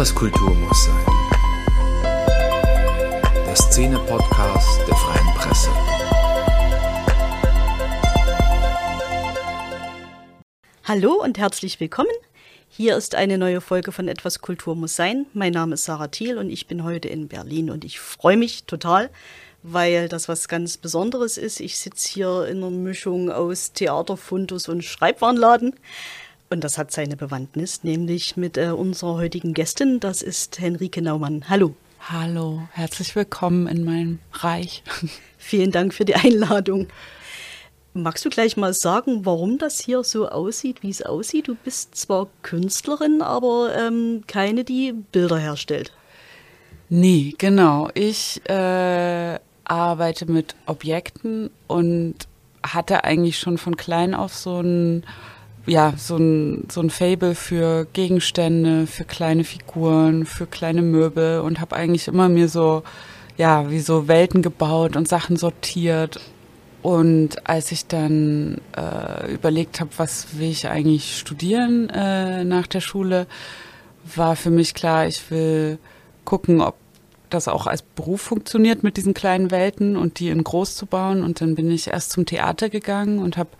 Etwas Kultur muss sein. Der Szene-Podcast der Freien Presse. Hallo und herzlich willkommen. Hier ist eine neue Folge von Etwas Kultur muss sein. Mein Name ist Sarah Thiel und ich bin heute in Berlin und ich freue mich total, weil das was ganz Besonderes ist. Ich sitze hier in einer Mischung aus Theater, Fundus und Schreibwarenladen. Und das hat seine Bewandtnis, nämlich mit äh, unserer heutigen Gästin. Das ist Henrike Naumann. Hallo. Hallo, herzlich willkommen in meinem Reich. Vielen Dank für die Einladung. Magst du gleich mal sagen, warum das hier so aussieht, wie es aussieht? Du bist zwar Künstlerin, aber ähm, keine, die Bilder herstellt. Nee, genau. Ich äh, arbeite mit Objekten und hatte eigentlich schon von klein auf so ein ja, so ein, so ein Fable für Gegenstände, für kleine Figuren, für kleine Möbel und habe eigentlich immer mir so, ja, wie so Welten gebaut und Sachen sortiert. Und als ich dann äh, überlegt habe, was will ich eigentlich studieren äh, nach der Schule, war für mich klar, ich will gucken, ob das auch als Beruf funktioniert mit diesen kleinen Welten und die in groß zu bauen. Und dann bin ich erst zum Theater gegangen und habe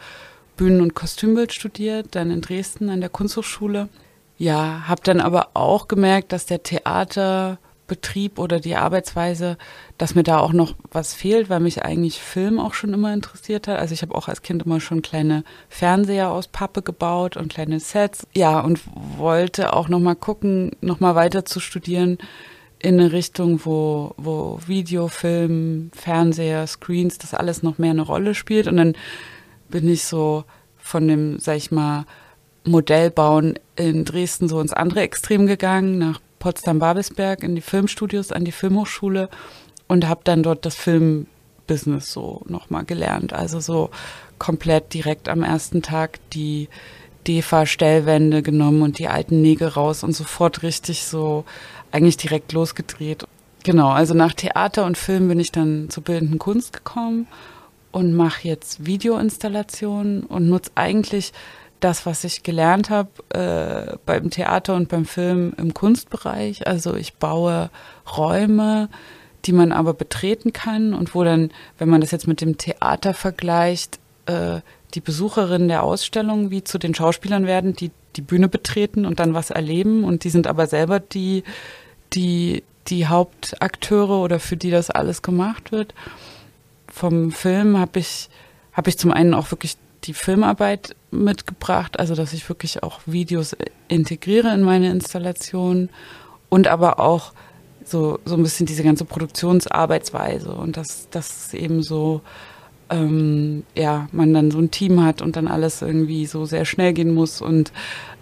Bühnen- und Kostümbild studiert, dann in Dresden an der Kunsthochschule. Ja, habe dann aber auch gemerkt, dass der Theaterbetrieb oder die Arbeitsweise, dass mir da auch noch was fehlt, weil mich eigentlich Film auch schon immer interessiert hat. Also ich habe auch als Kind immer schon kleine Fernseher aus Pappe gebaut und kleine Sets. Ja, und wollte auch noch mal gucken, noch mal weiter zu studieren in eine Richtung, wo, wo Video, Film, Fernseher, Screens, das alles noch mehr eine Rolle spielt. Und dann bin ich so von dem, sag ich mal, Modellbauen in Dresden so ins andere Extrem gegangen, nach Potsdam-Babelsberg in die Filmstudios, an die Filmhochschule und habe dann dort das Filmbusiness so nochmal gelernt. Also so komplett direkt am ersten Tag die DEFA-Stellwände genommen und die alten Nägel raus und sofort richtig so eigentlich direkt losgedreht. Genau, also nach Theater und Film bin ich dann zur bildenden Kunst gekommen und mache jetzt Videoinstallationen und nutze eigentlich das, was ich gelernt habe äh, beim Theater und beim Film im Kunstbereich. Also ich baue Räume, die man aber betreten kann und wo dann, wenn man das jetzt mit dem Theater vergleicht, äh, die Besucherinnen der Ausstellung wie zu den Schauspielern werden, die die Bühne betreten und dann was erleben und die sind aber selber die, die, die Hauptakteure oder für die das alles gemacht wird vom Film habe ich, habe ich zum einen auch wirklich die Filmarbeit mitgebracht, also dass ich wirklich auch Videos integriere in meine Installation und aber auch so, so ein bisschen diese ganze Produktionsarbeitsweise und dass das eben so, ähm, ja, man dann so ein Team hat und dann alles irgendwie so sehr schnell gehen muss und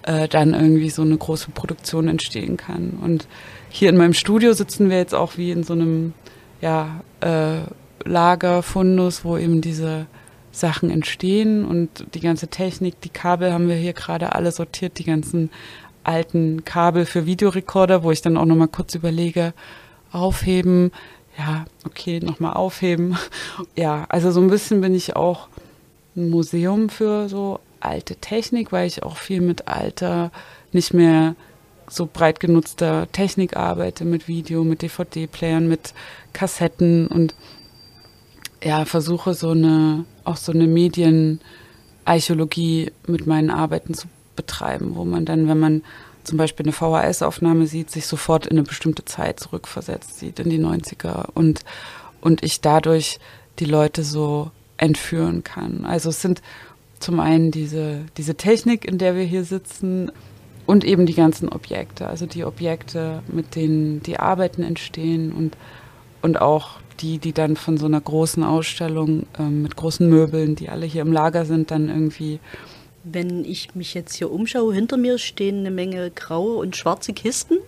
äh, dann irgendwie so eine große Produktion entstehen kann. Und hier in meinem Studio sitzen wir jetzt auch wie in so einem, ja, äh, Lagerfundus, wo eben diese Sachen entstehen. Und die ganze Technik, die Kabel haben wir hier gerade alle sortiert, die ganzen alten Kabel für Videorekorder, wo ich dann auch nochmal kurz überlege, aufheben, ja, okay, nochmal aufheben. Ja, also so ein bisschen bin ich auch ein Museum für so alte Technik, weil ich auch viel mit alter, nicht mehr so breit genutzter Technik arbeite, mit Video, mit DVD-Playern, mit Kassetten. Und ja, versuche so eine, auch so eine Medienarchäologie mit meinen Arbeiten zu betreiben, wo man dann, wenn man zum Beispiel eine VHS-Aufnahme sieht, sich sofort in eine bestimmte Zeit zurückversetzt sieht, in die 90er und, und ich dadurch die Leute so entführen kann. Also es sind zum einen diese, diese Technik, in der wir hier sitzen und eben die ganzen Objekte, also die Objekte, mit denen die Arbeiten entstehen und, und auch die, die dann von so einer großen Ausstellung ähm, mit großen Möbeln, die alle hier im Lager sind, dann irgendwie. Wenn ich mich jetzt hier umschaue, hinter mir stehen eine Menge graue und schwarze Kisten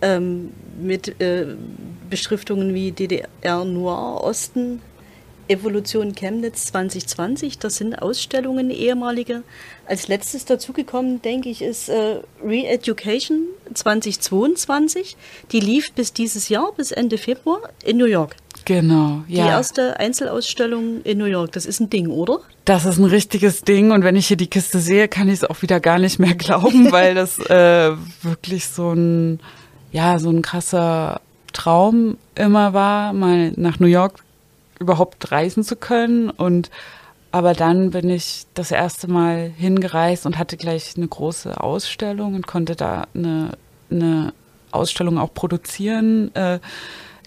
ähm, mit äh, Beschriftungen wie DDR Noir Osten, Evolution Chemnitz 2020. Das sind Ausstellungen ehemalige. Als letztes dazugekommen, denke ich, ist äh, Re-Education 2022. Die lief bis dieses Jahr, bis Ende Februar in New York. Genau, ja. Die erste Einzelausstellung in New York, das ist ein Ding, oder? Das ist ein richtiges Ding und wenn ich hier die Kiste sehe, kann ich es auch wieder gar nicht mehr glauben, weil das äh, wirklich so ein ja so ein krasser Traum immer war, mal nach New York überhaupt reisen zu können und aber dann bin ich das erste Mal hingereist und hatte gleich eine große Ausstellung und konnte da eine, eine Ausstellung auch produzieren. Äh,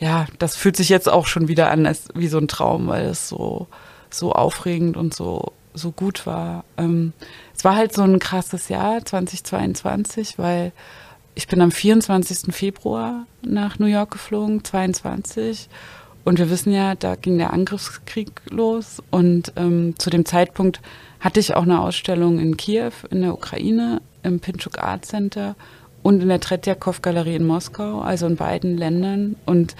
ja, das fühlt sich jetzt auch schon wieder an als wie so ein Traum, weil es so, so aufregend und so, so gut war. Ähm, es war halt so ein krasses Jahr 2022, weil ich bin am 24. Februar nach New York geflogen, 22 und wir wissen ja, da ging der Angriffskrieg los. Und ähm, zu dem Zeitpunkt hatte ich auch eine Ausstellung in Kiew, in der Ukraine, im Pinchuk Art Center und in der Tretjakov Galerie in Moskau, also in beiden Ländern. Und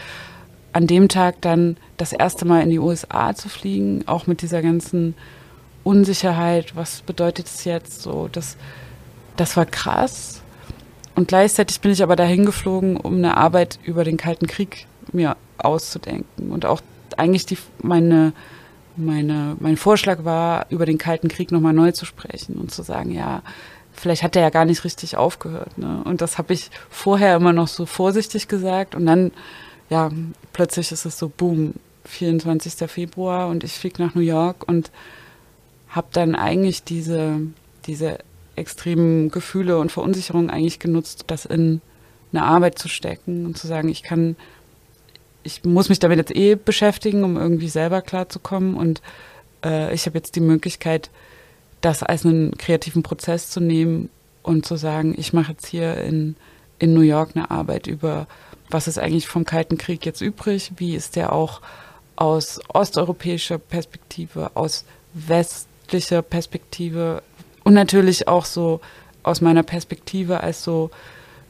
an dem Tag dann das erste Mal in die USA zu fliegen, auch mit dieser ganzen Unsicherheit, was bedeutet es jetzt so, das, das war krass. Und gleichzeitig bin ich aber dahin geflogen, um eine Arbeit über den Kalten Krieg mir auszudenken. Und auch eigentlich die, meine, meine, mein Vorschlag war, über den Kalten Krieg nochmal neu zu sprechen und zu sagen, ja, vielleicht hat der ja gar nicht richtig aufgehört. Ne? Und das habe ich vorher immer noch so vorsichtig gesagt. Und dann, ja, plötzlich ist es so, boom, 24. Februar und ich fliege nach New York und habe dann eigentlich diese, diese extremen Gefühle und Verunsicherungen eigentlich genutzt, das in eine Arbeit zu stecken und zu sagen, ich kann ich muss mich damit jetzt eh beschäftigen, um irgendwie selber klarzukommen. Und äh, ich habe jetzt die Möglichkeit, das als einen kreativen Prozess zu nehmen und zu sagen, ich mache jetzt hier in, in New York eine Arbeit über, was ist eigentlich vom Kalten Krieg jetzt übrig, wie ist der auch aus osteuropäischer Perspektive, aus westlicher Perspektive und natürlich auch so aus meiner Perspektive als so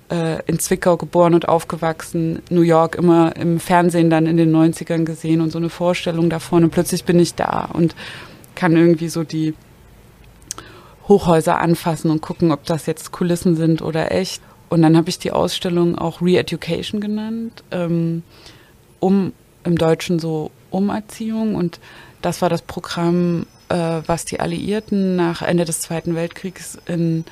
in Zwickau geboren und aufgewachsen, New York immer im Fernsehen dann in den 90ern gesehen und so eine Vorstellung davon. Und plötzlich bin ich da und kann irgendwie so die Hochhäuser anfassen und gucken, ob das jetzt Kulissen sind oder echt. Und dann habe ich die Ausstellung auch Re-Education genannt, ähm, um im Deutschen so Umerziehung. Und das war das Programm, äh, was die Alliierten nach Ende des Zweiten Weltkriegs in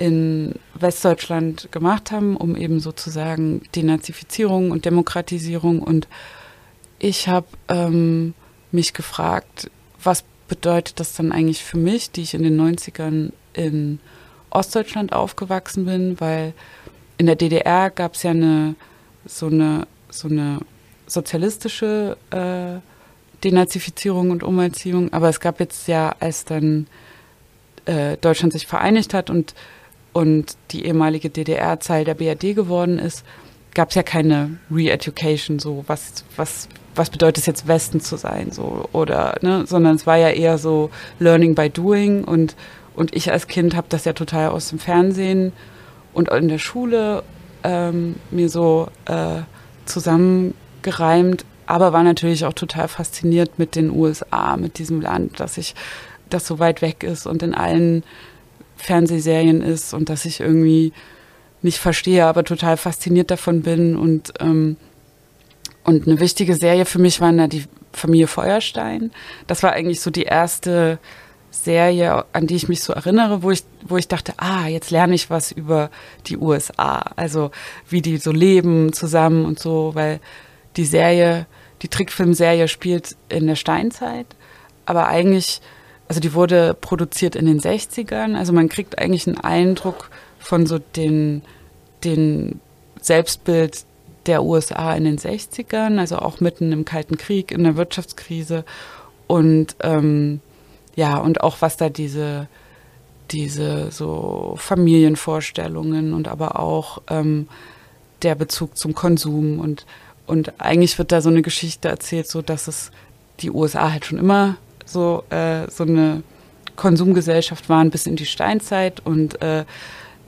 in Westdeutschland gemacht haben, um eben sozusagen Denazifizierung und Demokratisierung. Und ich habe ähm, mich gefragt, was bedeutet das dann eigentlich für mich, die ich in den 90ern in Ostdeutschland aufgewachsen bin, weil in der DDR gab es ja eine so eine so eine sozialistische äh, Denazifizierung und Umerziehung, aber es gab jetzt ja, als dann äh, Deutschland sich vereinigt hat und und die ehemalige DDR Teil der BRD geworden ist, gab es ja keine Re-Education, so was, was, was bedeutet es jetzt Westen zu sein, so oder, ne, sondern es war ja eher so Learning by Doing und, und ich als Kind habe das ja total aus dem Fernsehen und in der Schule ähm, mir so äh, zusammengereimt, aber war natürlich auch total fasziniert mit den USA, mit diesem Land, dass ich das so weit weg ist und in allen Fernsehserien ist und dass ich irgendwie nicht verstehe, aber total fasziniert davon bin. Und, ähm, und eine wichtige Serie für mich war da die Familie Feuerstein. Das war eigentlich so die erste Serie, an die ich mich so erinnere, wo ich, wo ich dachte, ah, jetzt lerne ich was über die USA. Also wie die so leben zusammen und so, weil die Serie, die Trickfilmserie spielt in der Steinzeit, aber eigentlich also die wurde produziert in den 60ern. Also man kriegt eigentlich einen Eindruck von so den, den Selbstbild der USA in den 60ern, also auch mitten im Kalten Krieg, in der Wirtschaftskrise. Und ähm, ja, und auch was da diese, diese so Familienvorstellungen und aber auch ähm, der Bezug zum Konsum und, und eigentlich wird da so eine Geschichte erzählt, so dass es die USA halt schon immer so, äh, so eine Konsumgesellschaft waren bis in die Steinzeit und äh,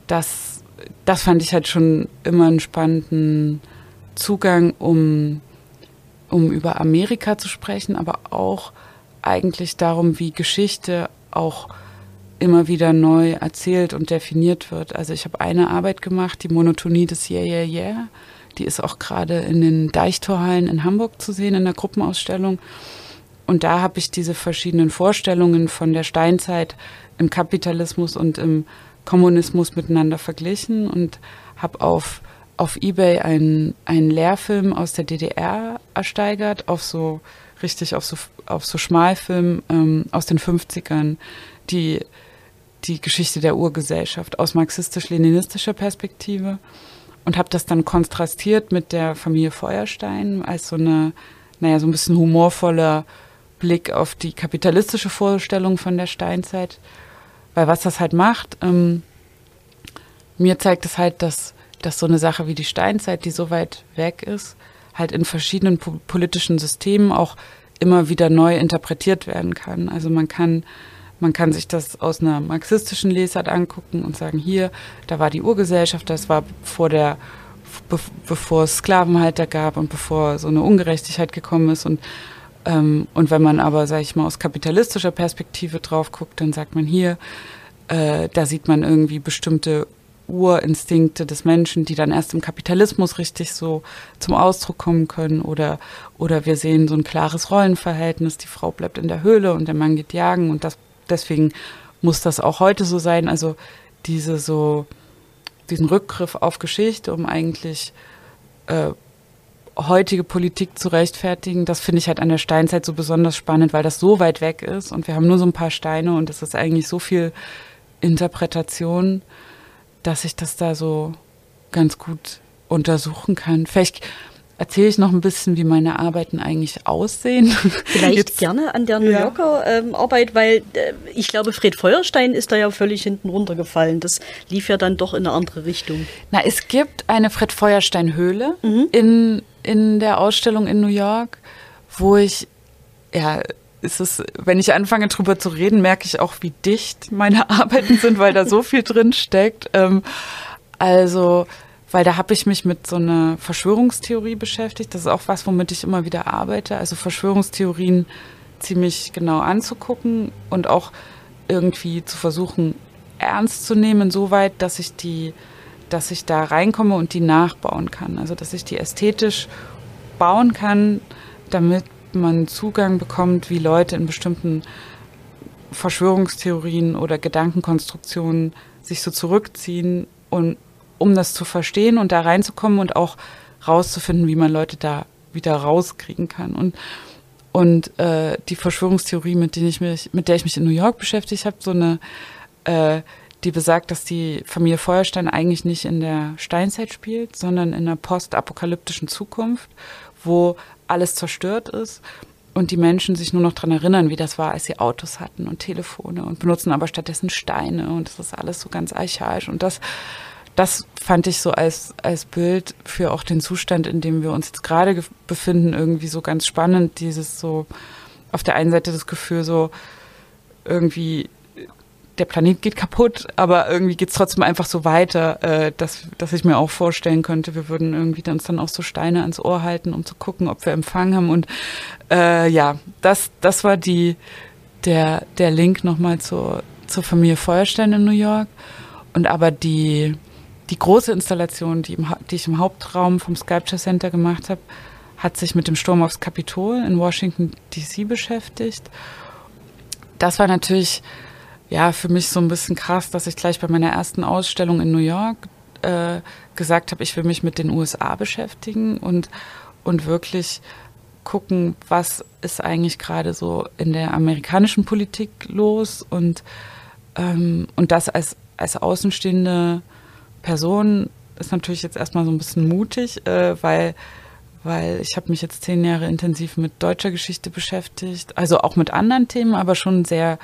das, das fand ich halt schon immer einen spannenden Zugang, um, um über Amerika zu sprechen, aber auch eigentlich darum, wie Geschichte auch immer wieder neu erzählt und definiert wird. Also ich habe eine Arbeit gemacht, die Monotonie des Yeah, Yeah, Yeah. Die ist auch gerade in den Deichtorhallen in Hamburg zu sehen, in der Gruppenausstellung. Und da habe ich diese verschiedenen Vorstellungen von der Steinzeit im Kapitalismus und im Kommunismus miteinander verglichen und habe auf auf Ebay einen, einen Lehrfilm aus der DDR ersteigert, auf so richtig auf so, auf so Schmalfilm ähm, aus den 50ern, die die Geschichte der Urgesellschaft aus marxistisch-leninistischer Perspektive und habe das dann kontrastiert mit der Familie Feuerstein als so eine, naja, so ein bisschen humorvoller Blick auf die kapitalistische Vorstellung von der Steinzeit. Weil was das halt macht, ähm, mir zeigt es halt, dass, dass so eine Sache wie die Steinzeit, die so weit weg ist, halt in verschiedenen po politischen Systemen auch immer wieder neu interpretiert werden kann. Also man kann man kann sich das aus einer marxistischen Lesart angucken und sagen, hier, da war die Urgesellschaft, das war vor der, be bevor es Sklavenhalter gab und bevor so eine Ungerechtigkeit gekommen ist. Und, ähm, und wenn man aber, sage ich mal, aus kapitalistischer Perspektive drauf guckt, dann sagt man hier, äh, da sieht man irgendwie bestimmte Urinstinkte des Menschen, die dann erst im Kapitalismus richtig so zum Ausdruck kommen können. Oder, oder wir sehen so ein klares Rollenverhältnis, die Frau bleibt in der Höhle und der Mann geht jagen und das deswegen muss das auch heute so sein. Also diese so, diesen Rückgriff auf Geschichte, um eigentlich äh, heutige Politik zu rechtfertigen, das finde ich halt an der Steinzeit so besonders spannend, weil das so weit weg ist und wir haben nur so ein paar Steine und es ist eigentlich so viel Interpretation, dass ich das da so ganz gut untersuchen kann. Vielleicht erzähle ich noch ein bisschen, wie meine Arbeiten eigentlich aussehen. Vielleicht Jetzt, gerne an der New Yorker ja. ähm, Arbeit, weil äh, ich glaube, Fred Feuerstein ist da ja völlig hinten runtergefallen. Das lief ja dann doch in eine andere Richtung. Na, es gibt eine Fred Feuerstein Höhle mhm. in, in der Ausstellung in New York, wo ich, ja, ist es, wenn ich anfange drüber zu reden, merke ich auch, wie dicht meine Arbeiten sind, weil da so viel drin steckt. Ähm, also weil da habe ich mich mit so einer Verschwörungstheorie beschäftigt. Das ist auch was, womit ich immer wieder arbeite. Also Verschwörungstheorien ziemlich genau anzugucken und auch irgendwie zu versuchen, ernst zu nehmen, insoweit, dass ich die, dass ich da reinkomme und die nachbauen kann. Also dass ich die ästhetisch bauen kann, damit man Zugang bekommt, wie Leute in bestimmten Verschwörungstheorien oder Gedankenkonstruktionen sich so zurückziehen und um das zu verstehen und da reinzukommen und auch rauszufinden, wie man Leute da wieder rauskriegen kann. Und, und äh, die Verschwörungstheorie, mit, denen ich mich, mit der ich mich in New York beschäftigt habe, so eine, äh, die besagt, dass die Familie Feuerstein eigentlich nicht in der Steinzeit spielt, sondern in einer postapokalyptischen Zukunft, wo alles zerstört ist und die Menschen sich nur noch daran erinnern, wie das war, als sie Autos hatten und Telefone und benutzen aber stattdessen Steine und das ist alles so ganz archaisch und das das fand ich so als, als Bild für auch den Zustand, in dem wir uns jetzt gerade befinden, irgendwie so ganz spannend. Dieses so, auf der einen Seite das Gefühl so, irgendwie, der Planet geht kaputt, aber irgendwie geht es trotzdem einfach so weiter, äh, dass, dass ich mir auch vorstellen könnte, wir würden irgendwie uns dann auch so Steine ans Ohr halten, um zu gucken, ob wir Empfang haben. Und äh, ja, das, das war die, der, der Link nochmal zur, zur Familie Feuerstein in New York. Und aber die, die große Installation, die, im, die ich im Hauptraum vom Sculpture Center gemacht habe, hat sich mit dem Sturm aufs Kapitol in Washington DC beschäftigt. Das war natürlich ja für mich so ein bisschen krass, dass ich gleich bei meiner ersten Ausstellung in New York äh, gesagt habe, ich will mich mit den USA beschäftigen und und wirklich gucken, was ist eigentlich gerade so in der amerikanischen Politik los und ähm, und das als als Außenstehende Person ist natürlich jetzt erstmal so ein bisschen mutig, äh, weil, weil ich habe mich jetzt zehn Jahre intensiv mit deutscher Geschichte beschäftigt, also auch mit anderen Themen, aber schon sehr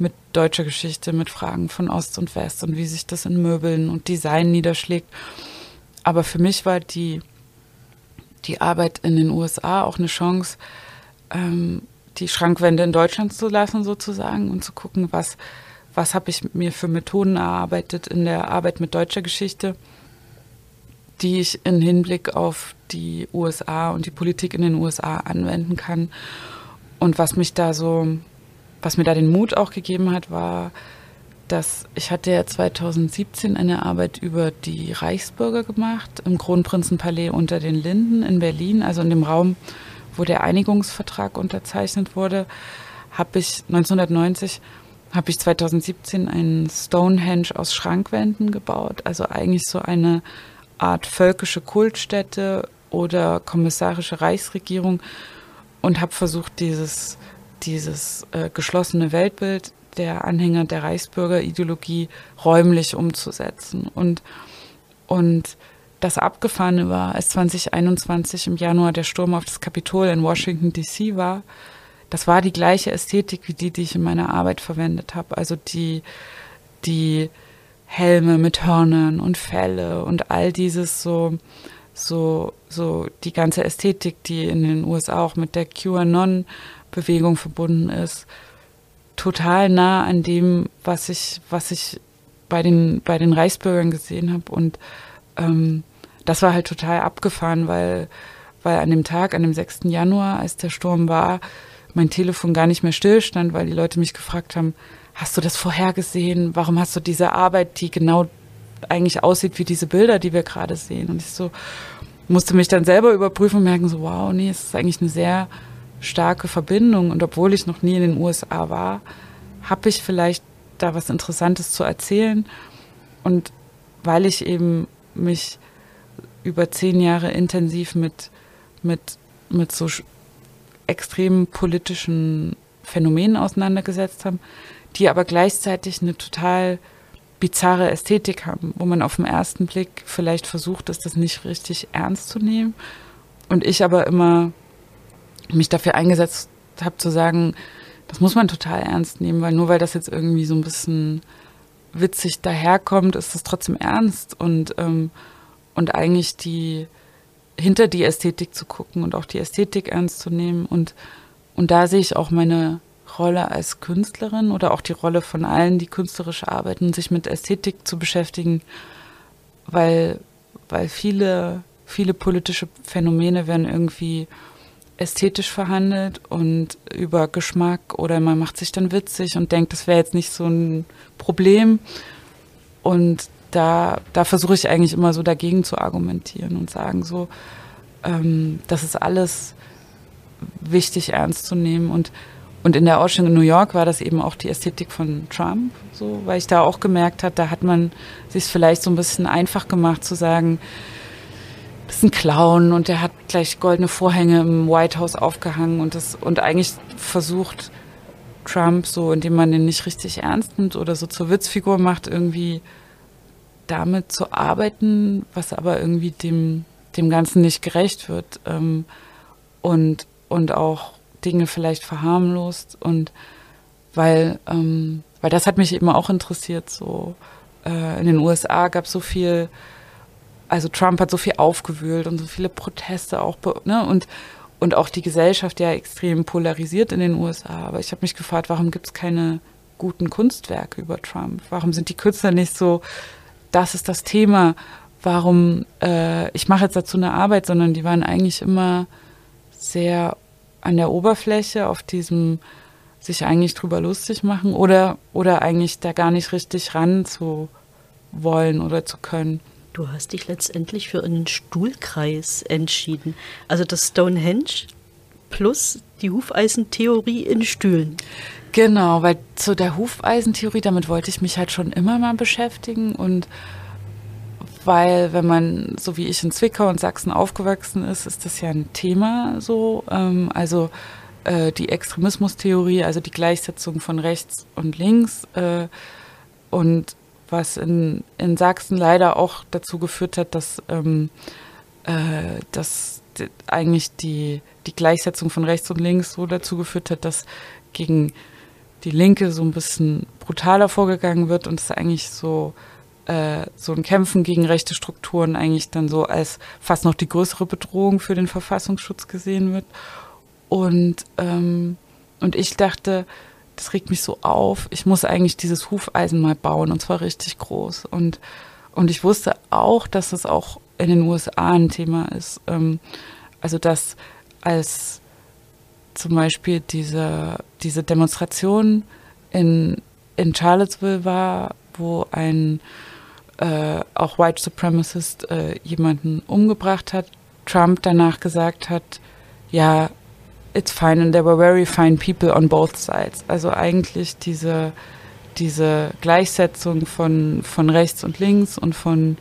mit deutscher Geschichte, mit Fragen von Ost und West und wie sich das in Möbeln und Design niederschlägt. Aber für mich war die, die Arbeit in den USA auch eine Chance, ähm, die Schrankwände in Deutschland zu lassen sozusagen und zu gucken, was was habe ich mir für Methoden erarbeitet in der Arbeit mit deutscher Geschichte, die ich im Hinblick auf die USA und die Politik in den USA anwenden kann. Und was mich da so, was mir da den Mut auch gegeben hat, war, dass ich hatte ja 2017 eine Arbeit über die Reichsbürger gemacht im Kronprinzenpalais unter den Linden in Berlin, also in dem Raum, wo der Einigungsvertrag unterzeichnet wurde, habe ich 1990 habe ich 2017 einen Stonehenge aus Schrankwänden gebaut. Also eigentlich so eine Art völkische Kultstätte oder kommissarische Reichsregierung und habe versucht, dieses, dieses äh, geschlossene Weltbild der Anhänger der Reichsbürgerideologie räumlich umzusetzen. Und, und das Abgefahrene war, als 2021 im Januar der Sturm auf das Kapitol in Washington, D.C. war, das war die gleiche Ästhetik wie die, die ich in meiner Arbeit verwendet habe. Also die, die Helme mit Hörnern und Felle und all dieses so, so, so die ganze Ästhetik, die in den USA auch mit der QAnon-Bewegung verbunden ist, total nah an dem, was ich, was ich bei den, bei den Reichsbürgern gesehen habe. Und ähm, das war halt total abgefahren, weil, weil an dem Tag, an dem 6. Januar, als der Sturm war, mein Telefon gar nicht mehr stillstand, weil die Leute mich gefragt haben, hast du das vorhergesehen? Warum hast du diese Arbeit, die genau eigentlich aussieht wie diese Bilder, die wir gerade sehen? Und ich so musste mich dann selber überprüfen und merken so, wow, nee, es ist eigentlich eine sehr starke Verbindung. Und obwohl ich noch nie in den USA war, habe ich vielleicht da was Interessantes zu erzählen. Und weil ich eben mich über zehn Jahre intensiv mit, mit, mit so extremen politischen Phänomenen auseinandergesetzt haben, die aber gleichzeitig eine total bizarre Ästhetik haben, wo man auf den ersten Blick vielleicht versucht ist, das nicht richtig ernst zu nehmen. Und ich aber immer mich dafür eingesetzt habe zu sagen, das muss man total ernst nehmen, weil nur weil das jetzt irgendwie so ein bisschen witzig daherkommt, ist das trotzdem ernst und, ähm, und eigentlich die hinter die Ästhetik zu gucken und auch die Ästhetik ernst zu nehmen. Und, und da sehe ich auch meine Rolle als Künstlerin oder auch die Rolle von allen, die künstlerisch arbeiten, sich mit Ästhetik zu beschäftigen, weil, weil viele, viele politische Phänomene werden irgendwie ästhetisch verhandelt und über Geschmack oder man macht sich dann witzig und denkt, das wäre jetzt nicht so ein Problem. Und da, da versuche ich eigentlich immer so dagegen zu argumentieren und sagen so, ähm, das ist alles wichtig ernst zu nehmen und und in der Ausstellung in New York war das eben auch die Ästhetik von Trump, so, weil ich da auch gemerkt habe, da hat man sich vielleicht so ein bisschen einfach gemacht zu sagen, das ist ein Clown und der hat gleich goldene Vorhänge im White House aufgehangen und das und eigentlich versucht Trump so, indem man den nicht richtig ernst nimmt oder so zur Witzfigur macht, irgendwie damit zu arbeiten, was aber irgendwie dem, dem Ganzen nicht gerecht wird ähm, und, und auch Dinge vielleicht verharmlost und weil, ähm, weil das hat mich eben auch interessiert, so äh, in den USA gab es so viel, also Trump hat so viel aufgewühlt und so viele Proteste auch, ne, und, und auch die Gesellschaft ja extrem polarisiert in den USA. Aber ich habe mich gefragt, warum gibt es keine guten Kunstwerke über Trump? Warum sind die Künstler nicht so, das ist das Thema, warum äh, ich mache jetzt dazu eine Arbeit, sondern die waren eigentlich immer sehr an der Oberfläche, auf diesem sich eigentlich drüber lustig machen oder, oder eigentlich da gar nicht richtig ran zu wollen oder zu können. Du hast dich letztendlich für einen Stuhlkreis entschieden. Also das Stonehenge plus die Hufeisentheorie in Stühlen. Genau, weil zu der Hufeisentheorie, damit wollte ich mich halt schon immer mal beschäftigen und weil wenn man, so wie ich in Zwickau und Sachsen aufgewachsen ist, ist das ja ein Thema so. Ähm, also äh, die Extremismustheorie, also die Gleichsetzung von rechts und links äh, und was in, in Sachsen leider auch dazu geführt hat, dass, ähm, äh, dass eigentlich die, die Gleichsetzung von rechts und links so dazu geführt hat, dass gegen die Linke so ein bisschen brutaler vorgegangen wird und es eigentlich so äh, so ein Kämpfen gegen rechte Strukturen eigentlich dann so als fast noch die größere Bedrohung für den Verfassungsschutz gesehen wird. Und, ähm, und ich dachte, das regt mich so auf, ich muss eigentlich dieses Hufeisen mal bauen und zwar richtig groß. Und, und ich wusste auch, dass es auch in den USA ein Thema ist. Ähm, also dass als zum Beispiel diese, diese Demonstration in, in Charlottesville war, wo ein äh, auch White Supremacist äh, jemanden umgebracht hat, Trump danach gesagt hat, ja, it's fine and there were very fine people on both sides. Also eigentlich diese, diese Gleichsetzung von, von rechts und links und von,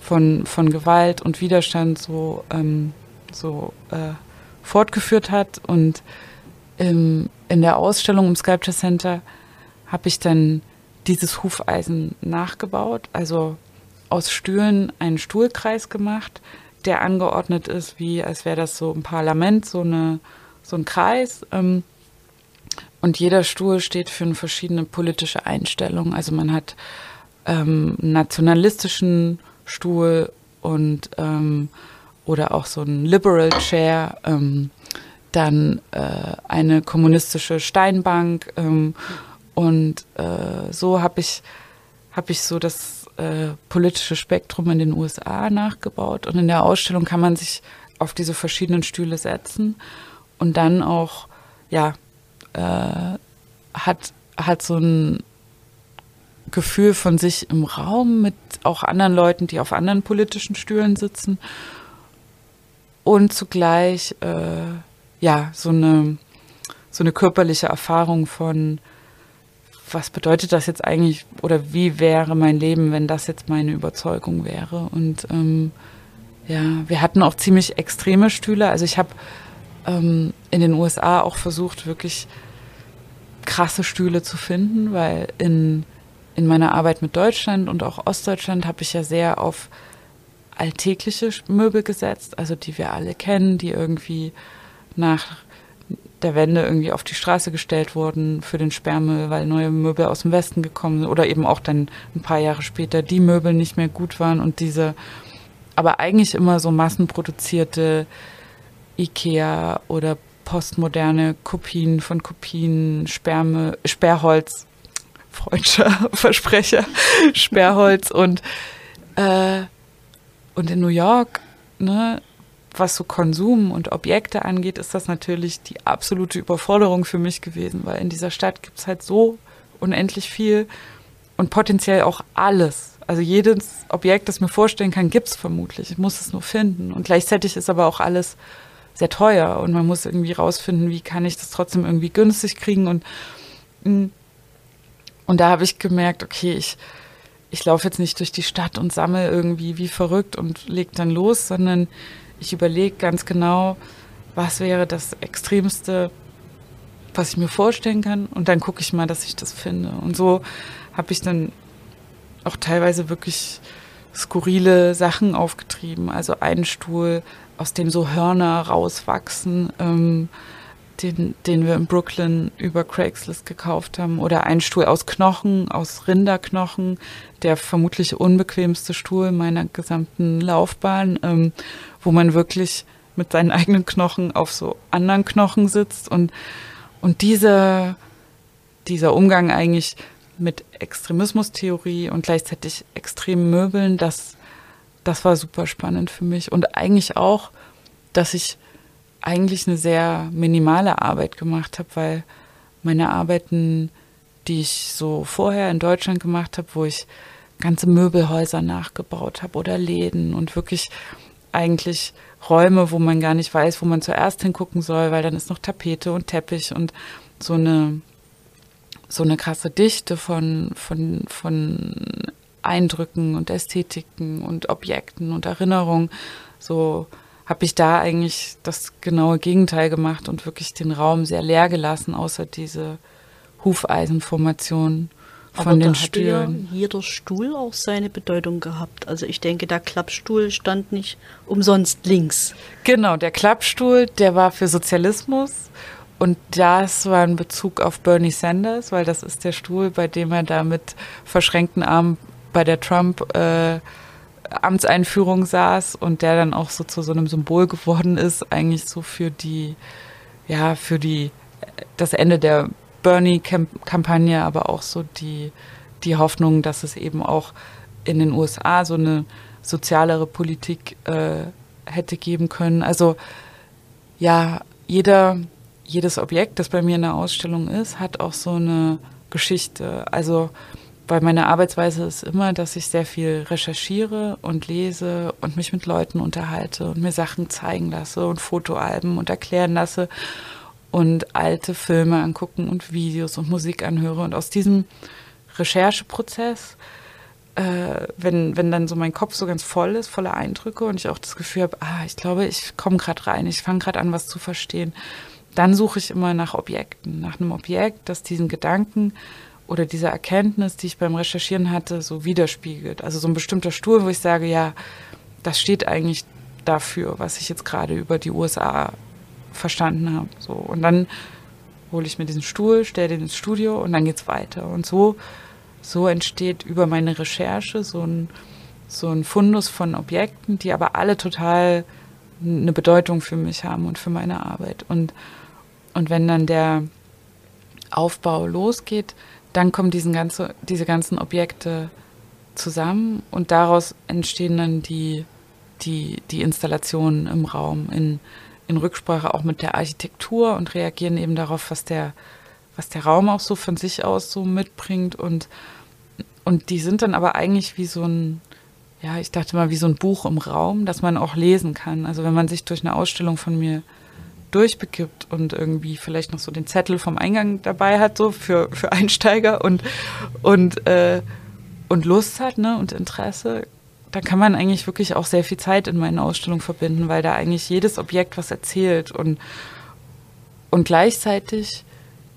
von, von Gewalt und Widerstand so, ähm, so äh, fortgeführt hat. Und ähm, in der Ausstellung im Sculpture Center habe ich dann dieses Hufeisen nachgebaut, also aus Stühlen einen Stuhlkreis gemacht, der angeordnet ist, wie als wäre das so ein Parlament, so, eine, so ein Kreis. Ähm, und jeder Stuhl steht für eine verschiedene politische Einstellung. Also man hat ähm, einen nationalistischen Stuhl und ähm, oder auch so ein Liberal Chair, ähm, dann äh, eine kommunistische Steinbank ähm, und äh, so habe ich habe ich so das äh, politische Spektrum in den USA nachgebaut und in der Ausstellung kann man sich auf diese verschiedenen Stühle setzen und dann auch ja äh, hat hat so ein Gefühl von sich im Raum mit auch anderen Leuten, die auf anderen politischen Stühlen sitzen. Und zugleich äh, ja so eine so eine körperliche Erfahrung von was bedeutet das jetzt eigentlich oder wie wäre mein Leben, wenn das jetzt meine Überzeugung wäre? Und ähm, ja wir hatten auch ziemlich extreme Stühle. Also ich habe ähm, in den USA auch versucht wirklich krasse Stühle zu finden weil in in meiner Arbeit mit Deutschland und auch Ostdeutschland habe ich ja sehr auf alltägliche Möbel gesetzt, also die wir alle kennen, die irgendwie nach der Wende irgendwie auf die Straße gestellt wurden für den Sperrmüll, weil neue Möbel aus dem Westen gekommen sind oder eben auch dann ein paar Jahre später die Möbel nicht mehr gut waren und diese aber eigentlich immer so massenproduzierte Ikea oder postmoderne Kopien von Kopien, Sperrmüll, Sperrholz, freudscher Versprecher, Sperrholz und äh, und in New York, ne, was so Konsum und Objekte angeht, ist das natürlich die absolute Überforderung für mich gewesen, weil in dieser Stadt gibt es halt so unendlich viel und potenziell auch alles. Also jedes Objekt, das mir vorstellen kann, gibt es vermutlich. Ich muss es nur finden. Und gleichzeitig ist aber auch alles sehr teuer und man muss irgendwie rausfinden, wie kann ich das trotzdem irgendwie günstig kriegen und mm, und da habe ich gemerkt, okay, ich, ich laufe jetzt nicht durch die Stadt und sammle irgendwie wie verrückt und leg dann los, sondern ich überlege ganz genau, was wäre das Extremste, was ich mir vorstellen kann. Und dann gucke ich mal, dass ich das finde. Und so habe ich dann auch teilweise wirklich skurrile Sachen aufgetrieben. Also einen Stuhl, aus dem so Hörner rauswachsen. Ähm, den, den wir in Brooklyn über Craigslist gekauft haben. Oder ein Stuhl aus Knochen, aus Rinderknochen, der vermutlich unbequemste Stuhl meiner gesamten Laufbahn, ähm, wo man wirklich mit seinen eigenen Knochen auf so anderen Knochen sitzt. Und, und diese, dieser Umgang eigentlich mit Extremismustheorie und gleichzeitig extremen Möbeln, das, das war super spannend für mich. Und eigentlich auch, dass ich eigentlich eine sehr minimale Arbeit gemacht habe, weil meine Arbeiten, die ich so vorher in Deutschland gemacht habe, wo ich ganze Möbelhäuser nachgebaut habe oder Läden und wirklich eigentlich Räume, wo man gar nicht weiß, wo man zuerst hingucken soll, weil dann ist noch Tapete und Teppich und so eine so eine krasse Dichte von von von Eindrücken und Ästhetiken und Objekten und Erinnerungen so habe ich da eigentlich das genaue Gegenteil gemacht und wirklich den Raum sehr leer gelassen, außer diese Hufeisenformation von Aber den da Stühlen. Ja jeder Stuhl auch seine Bedeutung gehabt. Also ich denke, der Klappstuhl stand nicht umsonst links. Genau, der Klappstuhl, der war für Sozialismus. Und das war ein Bezug auf Bernie Sanders, weil das ist der Stuhl, bei dem er da mit verschränkten Armen bei der Trump äh, Amtseinführung saß und der dann auch so zu so einem Symbol geworden ist, eigentlich so für die, ja, für die, das Ende der Bernie-Kampagne, aber auch so die, die Hoffnung, dass es eben auch in den USA so eine sozialere Politik äh, hätte geben können. Also ja, jeder, jedes Objekt, das bei mir in der Ausstellung ist, hat auch so eine Geschichte. Also weil meine Arbeitsweise ist immer, dass ich sehr viel recherchiere und lese und mich mit Leuten unterhalte und mir Sachen zeigen lasse und Fotoalben und erklären lasse und alte Filme angucken und Videos und Musik anhöre. Und aus diesem Rechercheprozess äh, wenn, wenn dann so mein Kopf so ganz voll ist, voller Eindrücke und ich auch das Gefühl habe, ah, ich glaube, ich komme gerade rein, ich fange gerade an, was zu verstehen, dann suche ich immer nach Objekten, nach einem Objekt, das diesen Gedanken oder diese Erkenntnis, die ich beim Recherchieren hatte, so widerspiegelt. Also so ein bestimmter Stuhl, wo ich sage, ja, das steht eigentlich dafür, was ich jetzt gerade über die USA verstanden habe. So. Und dann hole ich mir diesen Stuhl, stelle den ins Studio und dann geht's weiter. Und so so entsteht über meine Recherche so ein, so ein Fundus von Objekten, die aber alle total eine Bedeutung für mich haben und für meine Arbeit. Und, und wenn dann der Aufbau losgeht, dann kommen diesen ganze, diese ganzen Objekte zusammen und daraus entstehen dann die, die, die Installationen im Raum in, in Rücksprache auch mit der Architektur und reagieren eben darauf, was der, was der Raum auch so von sich aus so mitbringt und, und die sind dann aber eigentlich wie so ein, ja, ich dachte mal, wie so ein Buch im Raum, das man auch lesen kann. Also wenn man sich durch eine Ausstellung von mir durchbegibt und irgendwie vielleicht noch so den Zettel vom Eingang dabei hat, so für, für Einsteiger und, und, äh, und Lust hat ne, und Interesse, dann kann man eigentlich wirklich auch sehr viel Zeit in meine Ausstellung verbinden, weil da eigentlich jedes Objekt was erzählt und, und gleichzeitig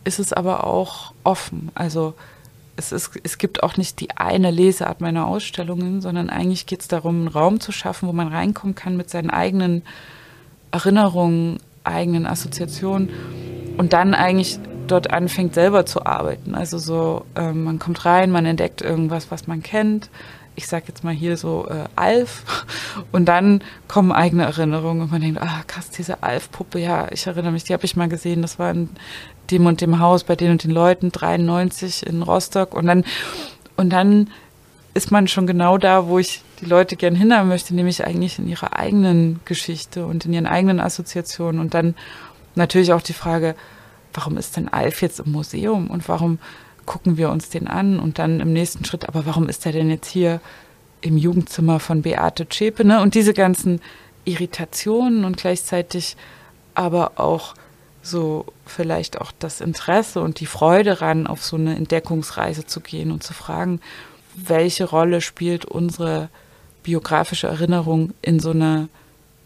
ist es aber auch offen. Also es, ist, es gibt auch nicht die eine Leseart meiner Ausstellungen, sondern eigentlich geht es darum, einen Raum zu schaffen, wo man reinkommen kann mit seinen eigenen Erinnerungen, eigenen Assoziationen und dann eigentlich dort anfängt selber zu arbeiten. Also so, äh, man kommt rein, man entdeckt irgendwas, was man kennt. Ich sage jetzt mal hier so äh, Alf und dann kommen eigene Erinnerungen und man denkt, ah krass, diese Alf-Puppe, ja, ich erinnere mich, die habe ich mal gesehen, das war in dem und dem Haus bei den und den Leuten, 93 in Rostock. Und dann, und dann ist man schon genau da, wo ich die Leute gern hinhaben möchte, nämlich eigentlich in ihrer eigenen Geschichte und in ihren eigenen Assoziationen. Und dann natürlich auch die Frage, warum ist denn Alf jetzt im Museum und warum gucken wir uns den an? Und dann im nächsten Schritt, aber warum ist er denn jetzt hier im Jugendzimmer von Beate Zschäpe? Ne? Und diese ganzen Irritationen und gleichzeitig aber auch so vielleicht auch das Interesse und die Freude ran, auf so eine Entdeckungsreise zu gehen und zu fragen, welche Rolle spielt unsere biografische Erinnerung in so einer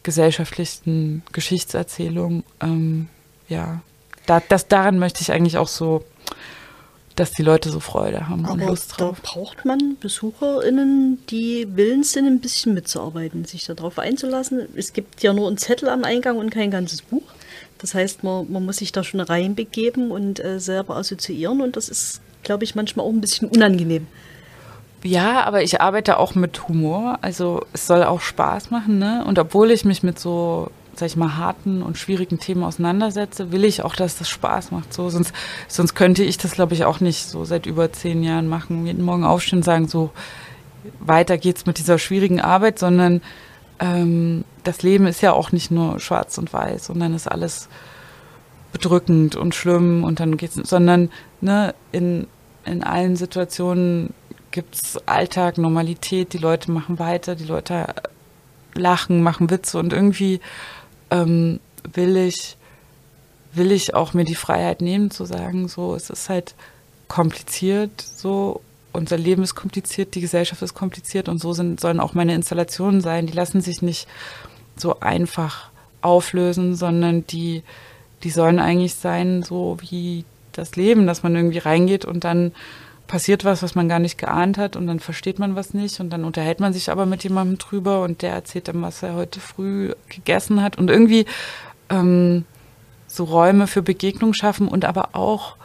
gesellschaftlichen Geschichtserzählung. Ähm, ja, da, das, daran möchte ich eigentlich auch so, dass die Leute so Freude haben Aber und Lust drauf. Da braucht man BesucherInnen, die willens sind, ein bisschen mitzuarbeiten, sich darauf einzulassen. Es gibt ja nur einen Zettel am Eingang und kein ganzes Buch. Das heißt, man, man muss sich da schon reinbegeben und äh, selber assoziieren und das ist, glaube ich, manchmal auch ein bisschen unangenehm. Ja, aber ich arbeite auch mit Humor, also es soll auch Spaß machen, ne? Und obwohl ich mich mit so, sag ich mal, harten und schwierigen Themen auseinandersetze, will ich auch, dass das Spaß macht. So, sonst, sonst könnte ich das, glaube ich, auch nicht so seit über zehn Jahren machen, jeden Morgen aufstehen und sagen, so weiter geht's mit dieser schwierigen Arbeit, sondern ähm, das Leben ist ja auch nicht nur schwarz und weiß, sondern ist alles bedrückend und schlimm und dann geht's, sondern ne, in, in allen Situationen gibt's Alltag, Normalität, die Leute machen weiter, die Leute lachen, machen Witze und irgendwie ähm, will ich will ich auch mir die Freiheit nehmen zu sagen, so es ist halt kompliziert so unser Leben ist kompliziert, die Gesellschaft ist kompliziert und so sind, sollen auch meine Installationen sein. Die lassen sich nicht so einfach auflösen, sondern die, die sollen eigentlich sein, so wie das Leben, dass man irgendwie reingeht und dann passiert was, was man gar nicht geahnt hat und dann versteht man was nicht und dann unterhält man sich aber mit jemandem drüber und der erzählt dann, was er heute früh gegessen hat und irgendwie ähm, so Räume für Begegnung schaffen und aber auch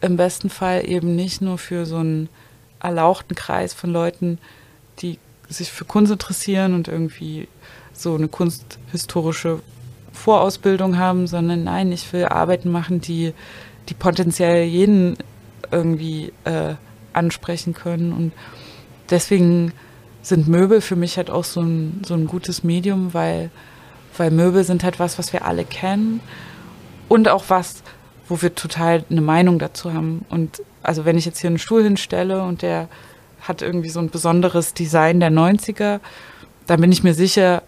im besten Fall eben nicht nur für so einen erlauchten Kreis von Leuten, die sich für Kunst interessieren und irgendwie so eine kunsthistorische Vorausbildung haben, sondern nein, ich will Arbeiten machen, die, die potenziell jeden irgendwie äh, ansprechen können. Und deswegen sind Möbel für mich halt auch so ein, so ein gutes Medium, weil, weil Möbel sind halt was, was wir alle kennen und auch was, wo wir total eine Meinung dazu haben. Und also wenn ich jetzt hier einen Stuhl hinstelle und der hat irgendwie so ein besonderes Design der 90er, dann bin ich mir sicher,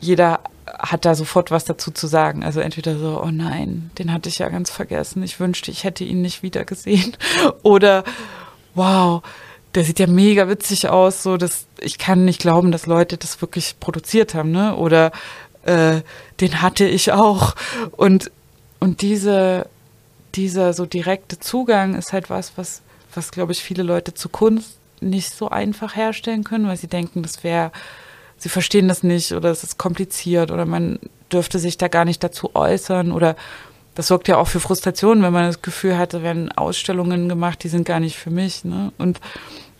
jeder hat da sofort was dazu zu sagen. Also entweder so, oh nein, den hatte ich ja ganz vergessen. Ich wünschte, ich hätte ihn nicht wieder gesehen. Oder wow, der sieht ja mega witzig aus, so dass ich kann nicht glauben, dass Leute das wirklich produziert haben, ne? Oder äh, den hatte ich auch. Und, und diese, dieser so direkte Zugang ist halt was, was, was glaube ich, viele Leute zu Kunst nicht so einfach herstellen können, weil sie denken, das wäre, sie verstehen das nicht oder es ist kompliziert oder man dürfte sich da gar nicht dazu äußern oder das sorgt ja auch für Frustration, wenn man das Gefühl hatte, werden Ausstellungen gemacht, die sind gar nicht für mich. Ne? Und,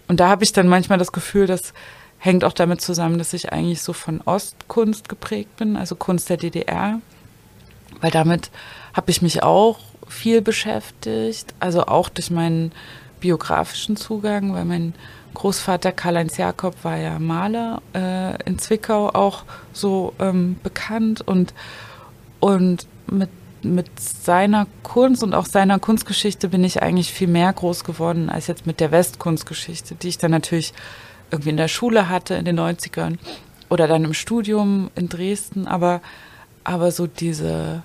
und da habe ich dann manchmal das Gefühl, das hängt auch damit zusammen, dass ich eigentlich so von Ostkunst geprägt bin, also Kunst der DDR, weil damit habe ich mich auch viel beschäftigt, also auch durch meinen biografischen Zugang, weil mein Großvater Karl-Heinz Jakob war ja Maler äh, in Zwickau auch so ähm, bekannt und, und mit, mit seiner Kunst und auch seiner Kunstgeschichte bin ich eigentlich viel mehr groß geworden als jetzt mit der Westkunstgeschichte, die ich dann natürlich irgendwie in der Schule hatte in den 90ern oder dann im Studium in Dresden, aber, aber so diese,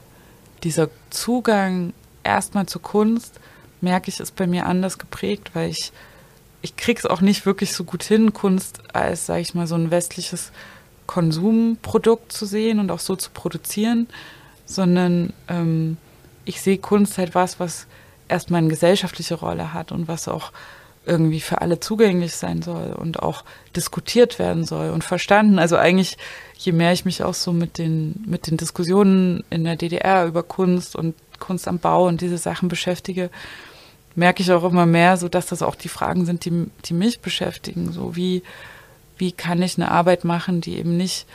dieser Zugang erstmal zur Kunst, merke ich, ist bei mir anders geprägt, weil ich, ich kriege es auch nicht wirklich so gut hin, Kunst als, sage ich mal, so ein westliches Konsumprodukt zu sehen und auch so zu produzieren, sondern ähm, ich sehe Kunst halt was, was erstmal eine gesellschaftliche Rolle hat und was auch irgendwie für alle zugänglich sein soll und auch diskutiert werden soll und verstanden. Also eigentlich, je mehr ich mich auch so mit den, mit den Diskussionen in der DDR über Kunst und Kunst am Bau und diese Sachen beschäftige, merke ich auch immer mehr, so dass das auch die Fragen sind, die, die mich beschäftigen. So wie, wie kann ich eine Arbeit machen, die eben nicht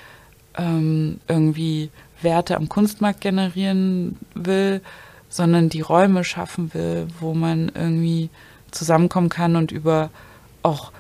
ähm, irgendwie Werte am Kunstmarkt generieren will, sondern die Räume schaffen will, wo man irgendwie zusammenkommen kann und über auch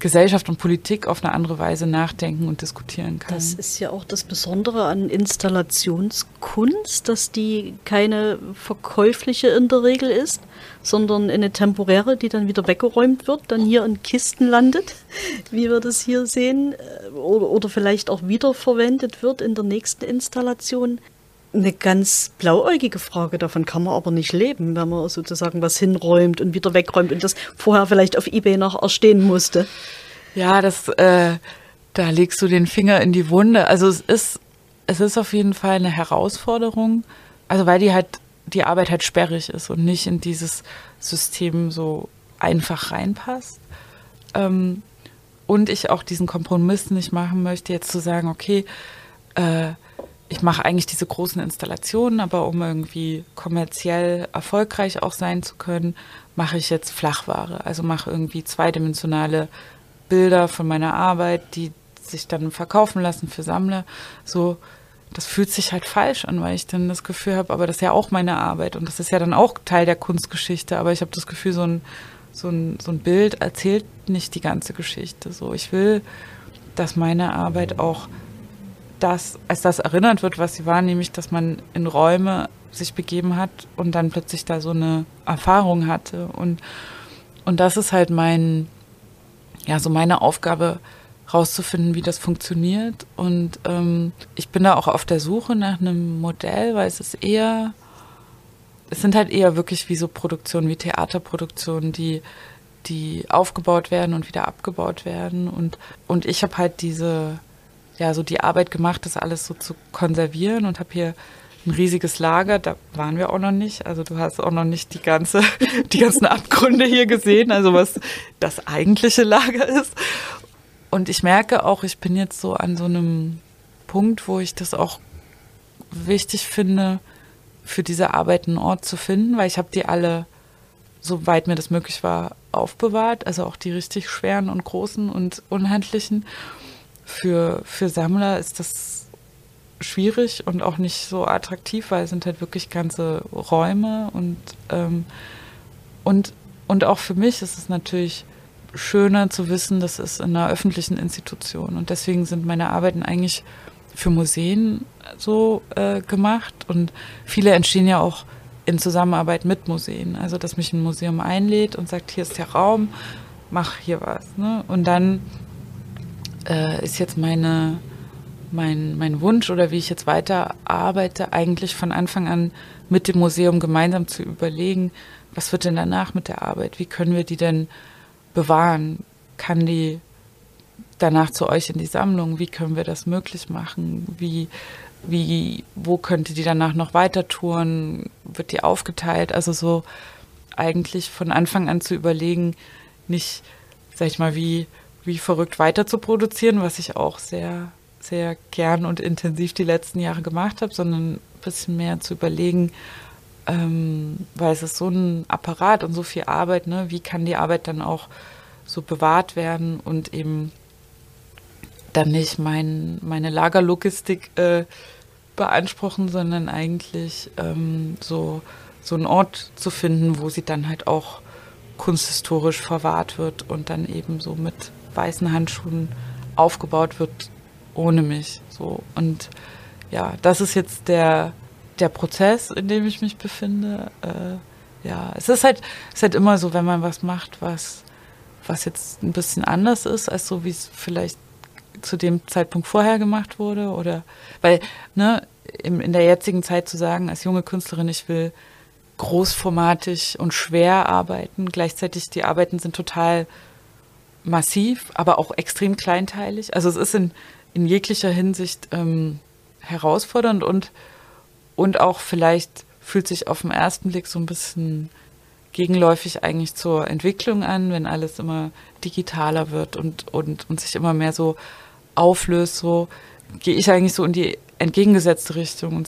Gesellschaft und Politik auf eine andere Weise nachdenken und diskutieren kann. Das ist ja auch das Besondere an Installationskunst, dass die keine verkäufliche in der Regel ist, sondern eine temporäre, die dann wieder weggeräumt wird, dann hier in Kisten landet, wie wir das hier sehen, äh, oder, oder vielleicht auch wiederverwendet wird in der nächsten Installation eine ganz blauäugige Frage. Davon kann man aber nicht leben, wenn man sozusagen was hinräumt und wieder wegräumt und das vorher vielleicht auf Ebay noch erstehen musste. Ja, das, äh, da legst du den Finger in die Wunde. Also es ist, es ist auf jeden Fall eine Herausforderung. Also weil die halt, die Arbeit halt sperrig ist und nicht in dieses System so einfach reinpasst. Ähm, und ich auch diesen Kompromiss nicht machen möchte, jetzt zu sagen, okay, äh, ich mache eigentlich diese großen Installationen, aber um irgendwie kommerziell erfolgreich auch sein zu können, mache ich jetzt Flachware. Also mache irgendwie zweidimensionale Bilder von meiner Arbeit, die sich dann verkaufen lassen für Sammler. So, das fühlt sich halt falsch an, weil ich dann das Gefühl habe, aber das ist ja auch meine Arbeit und das ist ja dann auch Teil der Kunstgeschichte. Aber ich habe das Gefühl, so ein, so, ein, so ein Bild erzählt nicht die ganze Geschichte. So, ich will, dass meine Arbeit auch das, als das erinnert wird, was sie war, nämlich, dass man in Räume sich begeben hat und dann plötzlich da so eine Erfahrung hatte. Und, und das ist halt mein, ja, so meine Aufgabe, rauszufinden, wie das funktioniert. Und ähm, ich bin da auch auf der Suche nach einem Modell, weil es ist eher, es sind halt eher wirklich wie so Produktionen, wie Theaterproduktionen, die, die aufgebaut werden und wieder abgebaut werden. Und, und ich habe halt diese ja so die Arbeit gemacht, das alles so zu konservieren und habe hier ein riesiges Lager, da waren wir auch noch nicht. Also du hast auch noch nicht die ganze, die ganzen Abgründe hier gesehen, also was das eigentliche Lager ist. Und ich merke auch, ich bin jetzt so an so einem Punkt, wo ich das auch wichtig finde, für diese Arbeit einen Ort zu finden, weil ich habe die alle, soweit mir das möglich war, aufbewahrt. Also auch die richtig schweren und großen und unhandlichen für, für Sammler ist das schwierig und auch nicht so attraktiv, weil es sind halt wirklich ganze Räume und, ähm, und, und auch für mich ist es natürlich schöner zu wissen, das ist in einer öffentlichen Institution und deswegen sind meine Arbeiten eigentlich für Museen so äh, gemacht und viele entstehen ja auch in Zusammenarbeit mit Museen, also dass mich ein Museum einlädt und sagt, hier ist der Raum, mach hier was. Ne? Und dann äh, ist jetzt meine, mein, mein Wunsch oder wie ich jetzt weiter arbeite, eigentlich von Anfang an mit dem Museum gemeinsam zu überlegen, was wird denn danach mit der Arbeit? Wie können wir die denn bewahren? kann die danach zu euch in die Sammlung? Wie können wir das möglich machen? Wie, wie, wo könnte die danach noch weiter touren? Wird die aufgeteilt? Also so eigentlich von Anfang an zu überlegen, nicht, sag ich mal, wie, wie verrückt weiter zu produzieren, was ich auch sehr, sehr gern und intensiv die letzten Jahre gemacht habe, sondern ein bisschen mehr zu überlegen, ähm, weil es ist so ein Apparat und so viel Arbeit, ne? wie kann die Arbeit dann auch so bewahrt werden und eben dann nicht mein, meine Lagerlogistik äh, beanspruchen, sondern eigentlich ähm, so, so einen Ort zu finden, wo sie dann halt auch kunsthistorisch verwahrt wird und dann eben so mit weißen Handschuhen aufgebaut wird ohne mich. So. Und ja, das ist jetzt der, der Prozess, in dem ich mich befinde. Äh, ja, es ist halt, ist halt immer so, wenn man was macht, was, was jetzt ein bisschen anders ist, als so wie es vielleicht zu dem Zeitpunkt vorher gemacht wurde. Oder weil, ne, in, in der jetzigen Zeit zu sagen, als junge Künstlerin, ich will großformatig und schwer arbeiten. Gleichzeitig die Arbeiten sind total massiv, aber auch extrem kleinteilig. Also es ist in, in jeglicher Hinsicht ähm, herausfordernd und, und auch vielleicht fühlt sich auf den ersten Blick so ein bisschen gegenläufig eigentlich zur Entwicklung an, wenn alles immer digitaler wird und, und, und sich immer mehr so auflöst, so gehe ich eigentlich so in die entgegengesetzte Richtung.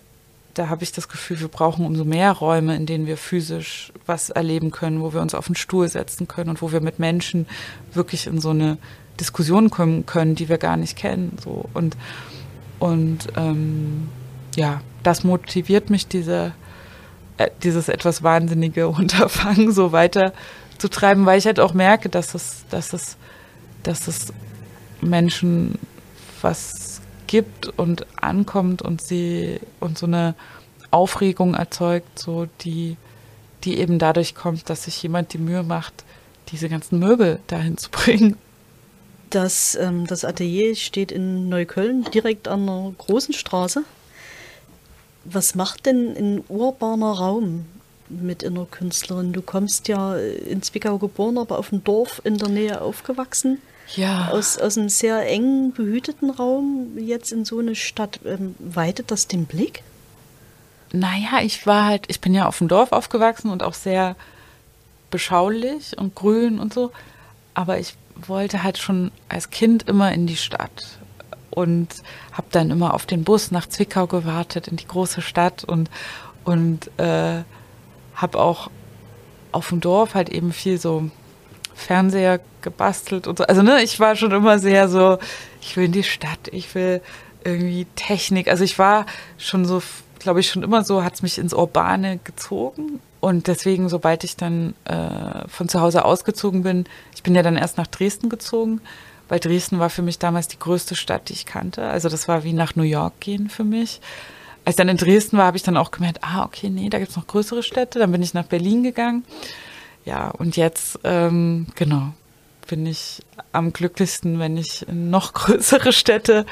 Da habe ich das Gefühl, wir brauchen umso mehr Räume, in denen wir physisch was erleben können, wo wir uns auf den Stuhl setzen können und wo wir mit Menschen wirklich in so eine Diskussion kommen können, die wir gar nicht kennen. So. Und, und ähm, ja, das motiviert mich, diese, äh, dieses etwas wahnsinnige Unterfangen so weiter zu treiben, weil ich halt auch merke, dass es, dass es, dass es Menschen was gibt und ankommt und sie und so eine Aufregung erzeugt, so die, die eben dadurch kommt, dass sich jemand die Mühe macht, diese ganzen Möbel dahin zu bringen. Das, ähm, das Atelier steht in Neukölln, direkt an einer großen Straße. Was macht denn ein urbaner Raum mit einer Künstlerin? Du kommst ja in Zwickau geboren, aber auf dem Dorf in der Nähe aufgewachsen ja. aus, aus einem sehr eng behüteten Raum jetzt in so eine Stadt. Ähm, weitet das den Blick? Naja, ich war halt, ich bin ja auf dem Dorf aufgewachsen und auch sehr beschaulich und grün und so. Aber ich wollte halt schon als Kind immer in die Stadt und habe dann immer auf den Bus nach Zwickau gewartet, in die große Stadt und, und äh, habe auch auf dem Dorf halt eben viel so Fernseher gebastelt und so. Also ne, ich war schon immer sehr so, ich will in die Stadt, ich will irgendwie Technik. Also ich war schon so, glaube ich, schon immer so, hat es mich ins Urbane gezogen. Und deswegen, sobald ich dann äh, von zu Hause ausgezogen bin, ich bin ja dann erst nach Dresden gezogen, weil Dresden war für mich damals die größte Stadt, die ich kannte. Also das war wie nach New York gehen für mich. Als ich dann in Dresden war, habe ich dann auch gemerkt, ah, okay, nee, da gibt es noch größere Städte. Dann bin ich nach Berlin gegangen ja, und jetzt, ähm, genau, bin ich am glücklichsten, wenn ich in noch größere Städte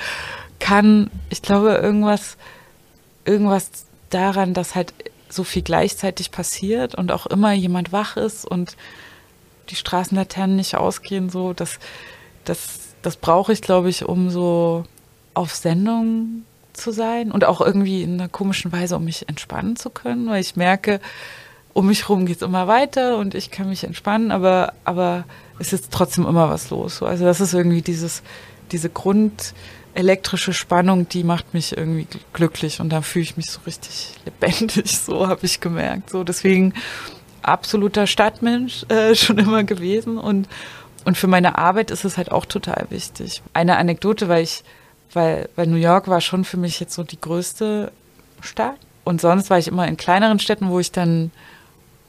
kann. Ich glaube, irgendwas, irgendwas daran, dass halt so viel gleichzeitig passiert und auch immer jemand wach ist und die Straßenlaternen nicht ausgehen, so, das, das, das brauche ich, glaube ich, um so auf Sendung zu sein und auch irgendwie in einer komischen Weise, um mich entspannen zu können, weil ich merke, um mich herum geht es immer weiter und ich kann mich entspannen, aber, aber es ist trotzdem immer was los. Also das ist irgendwie dieses, diese grundelektrische Spannung, die macht mich irgendwie glücklich und da fühle ich mich so richtig lebendig, so habe ich gemerkt. So deswegen absoluter Stadtmensch äh, schon immer gewesen und, und für meine Arbeit ist es halt auch total wichtig. Eine Anekdote, weil ich, weil, weil New York war schon für mich jetzt so die größte Stadt und sonst war ich immer in kleineren Städten, wo ich dann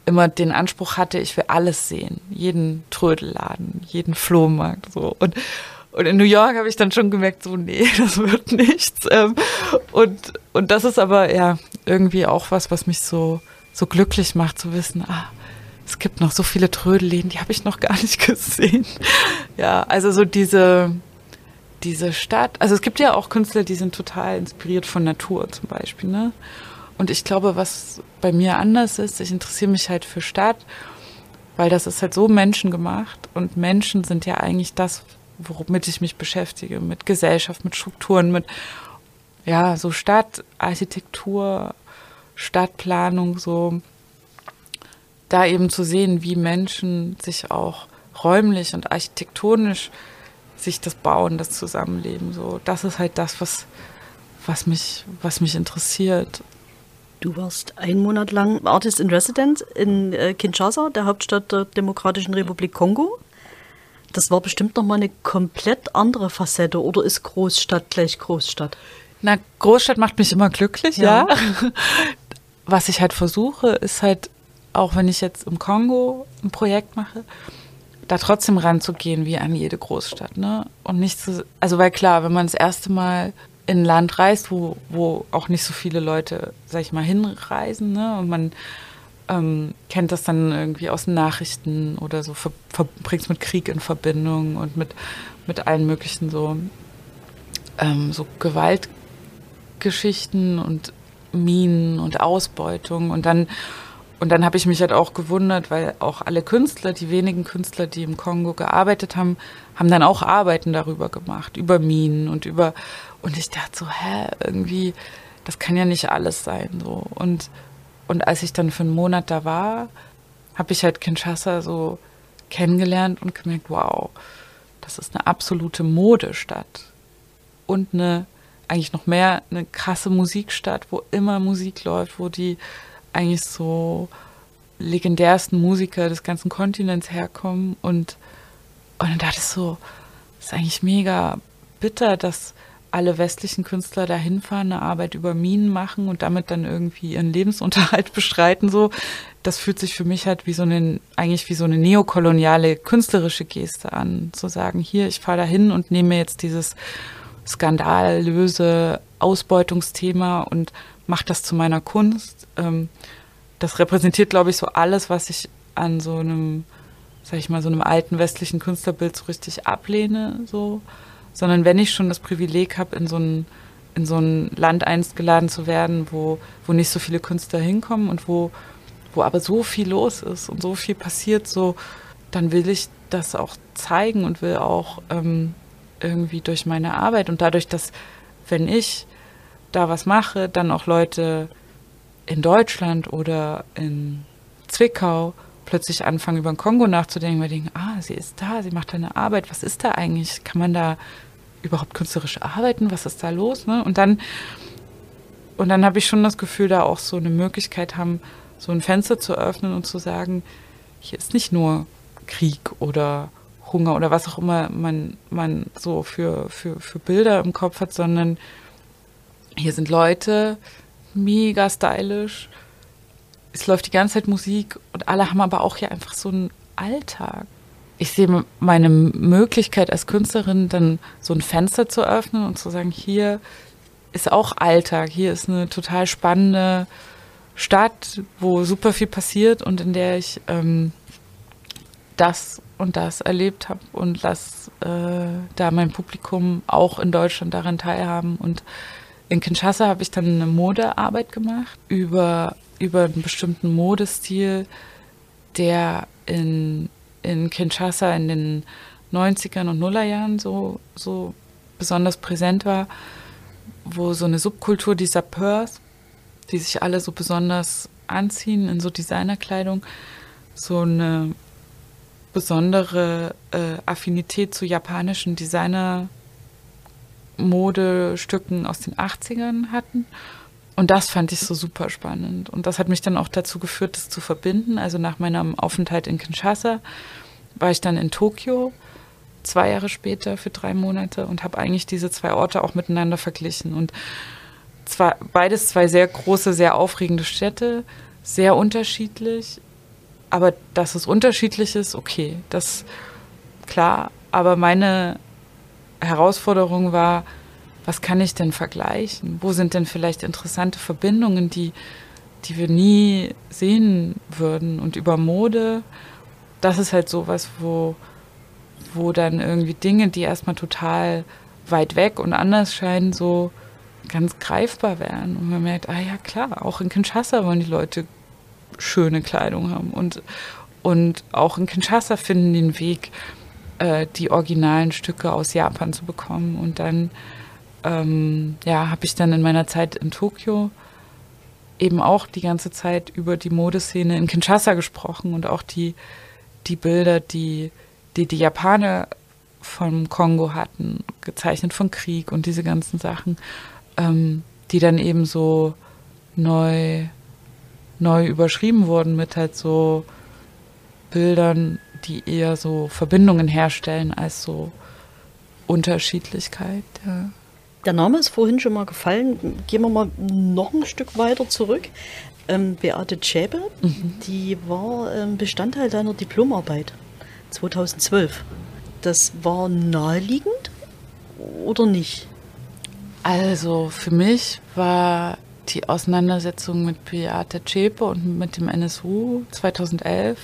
immer den Anspruch hatte, ich will alles sehen. Jeden Trödelladen, jeden Flohmarkt, so. Und, und in New York habe ich dann schon gemerkt, so, nee, das wird nichts. Ähm, und, und das ist aber ja irgendwie auch was, was mich so, so glücklich macht, zu wissen, ah, es gibt noch so viele Trödelläden, die habe ich noch gar nicht gesehen. Ja, also so diese, diese Stadt, also es gibt ja auch Künstler, die sind total inspiriert von Natur zum Beispiel, ne? Und ich glaube, was bei mir anders ist, ich interessiere mich halt für Stadt weil das ist halt so menschengemacht und Menschen sind ja eigentlich das, womit ich mich beschäftige, mit Gesellschaft, mit Strukturen, mit ja, so Stadtarchitektur, Stadtplanung, so da eben zu sehen, wie Menschen sich auch räumlich und architektonisch sich das bauen, das Zusammenleben. So, das ist halt das, was, was, mich, was mich interessiert. Du warst einen Monat lang Artist in Residence in äh, Kinshasa, der Hauptstadt der Demokratischen Republik Kongo. Das war bestimmt nochmal eine komplett andere Facette oder ist Großstadt gleich Großstadt? Na, Großstadt macht mich immer glücklich, ja. ja. Was ich halt versuche, ist halt, auch wenn ich jetzt im Kongo ein Projekt mache, da trotzdem ranzugehen wie an jede Großstadt, ne? Und nicht zu, also weil klar, wenn man das erste Mal in ein Land reist, wo, wo auch nicht so viele Leute, sag ich mal, hinreisen, ne? Und man ähm, kennt das dann irgendwie aus den Nachrichten oder so, bringt es mit Krieg in Verbindung und mit, mit allen möglichen so, ähm, so Gewaltgeschichten und Minen und Ausbeutung und dann und dann habe ich mich halt auch gewundert, weil auch alle Künstler, die wenigen Künstler, die im Kongo gearbeitet haben, haben dann auch Arbeiten darüber gemacht, über Minen und über und ich dachte so, hä, irgendwie das kann ja nicht alles sein so. Und und als ich dann für einen Monat da war, habe ich halt Kinshasa so kennengelernt und gemerkt, wow, das ist eine absolute Modestadt und eine eigentlich noch mehr eine krasse Musikstadt, wo immer Musik läuft, wo die eigentlich so legendärsten Musiker des ganzen Kontinents herkommen. Und, und dann dachte ich so, das ist eigentlich mega bitter, dass alle westlichen Künstler da hinfahren, eine Arbeit über Minen machen und damit dann irgendwie ihren Lebensunterhalt bestreiten. So, das fühlt sich für mich halt wie so eine, eigentlich wie so eine neokoloniale künstlerische Geste an, zu sagen, hier, ich fahre da hin und nehme jetzt dieses skandalöse Ausbeutungsthema und mache das zu meiner Kunst. Ähm, das repräsentiert, glaube ich, so alles, was ich an so einem, sag ich mal, so einem alten westlichen Künstlerbild so richtig ablehne, so. Sondern wenn ich schon das Privileg habe, in so ein, in so ein Land einst geladen zu werden, wo, wo nicht so viele Künstler hinkommen und wo, wo aber so viel los ist und so viel passiert, so, dann will ich das auch zeigen und will auch ähm, irgendwie durch meine Arbeit und dadurch, dass, wenn ich da was mache, dann auch Leute in Deutschland oder in Zwickau plötzlich anfangen, über den Kongo nachzudenken, weil die denken, ah, sie ist da, sie macht da eine Arbeit, was ist da eigentlich? Kann man da überhaupt künstlerisch arbeiten? Was ist da los? Ne? Und dann, und dann habe ich schon das Gefühl, da auch so eine Möglichkeit haben, so ein Fenster zu öffnen und zu sagen, hier ist nicht nur Krieg oder Hunger oder was auch immer man, man so für, für, für Bilder im Kopf hat, sondern hier sind Leute, mega stylisch. Es läuft die ganze Zeit Musik und alle haben aber auch hier einfach so einen Alltag. Ich sehe meine Möglichkeit als Künstlerin, dann so ein Fenster zu öffnen und zu sagen, hier ist auch Alltag, hier ist eine total spannende Stadt, wo super viel passiert und in der ich ähm, das und das erlebt habe und lass äh, da mein Publikum auch in Deutschland daran teilhaben und in Kinshasa habe ich dann eine Modearbeit gemacht über, über einen bestimmten Modestil, der in, in Kinshasa in den 90ern und Nullerjahren so, so besonders präsent war, wo so eine Subkultur, die Sapeurs, die sich alle so besonders anziehen in so Designerkleidung, so eine besondere äh, Affinität zu japanischen Designer Modestücken aus den 80ern hatten. Und das fand ich so super spannend. Und das hat mich dann auch dazu geführt, das zu verbinden. Also nach meinem Aufenthalt in Kinshasa war ich dann in Tokio zwei Jahre später für drei Monate und habe eigentlich diese zwei Orte auch miteinander verglichen. Und zwar beides zwei sehr große, sehr aufregende Städte, sehr unterschiedlich. Aber dass es unterschiedlich ist, okay, das klar. Aber meine Herausforderung war, was kann ich denn vergleichen? Wo sind denn vielleicht interessante Verbindungen, die, die wir nie sehen würden? Und über Mode, das ist halt sowas, wo, wo dann irgendwie Dinge, die erstmal total weit weg und anders scheinen, so ganz greifbar werden. Und man merkt, ah ja klar, auch in Kinshasa wollen die Leute schöne Kleidung haben. Und, Und auch in Kinshasa finden den Weg, äh, die originalen Stücke aus Japan zu bekommen. Und dann ähm, ja, habe ich dann in meiner Zeit in Tokio eben auch die ganze Zeit über die Modeszene in Kinshasa gesprochen und auch die, die Bilder, die, die die Japaner vom Kongo hatten, gezeichnet von Krieg und diese ganzen Sachen, ähm, die dann eben so neu, neu überschrieben wurden mit halt so Bildern, die eher so Verbindungen herstellen als so Unterschiedlichkeit. Ja. Der Name ist vorhin schon mal gefallen. Gehen wir mal noch ein Stück weiter zurück. Ähm, Beate Zschäpe, mhm. die war ähm, Bestandteil deiner Diplomarbeit 2012. Das war naheliegend oder nicht? Also für mich war die Auseinandersetzung mit Beate Zschäpe und mit dem NSU 2011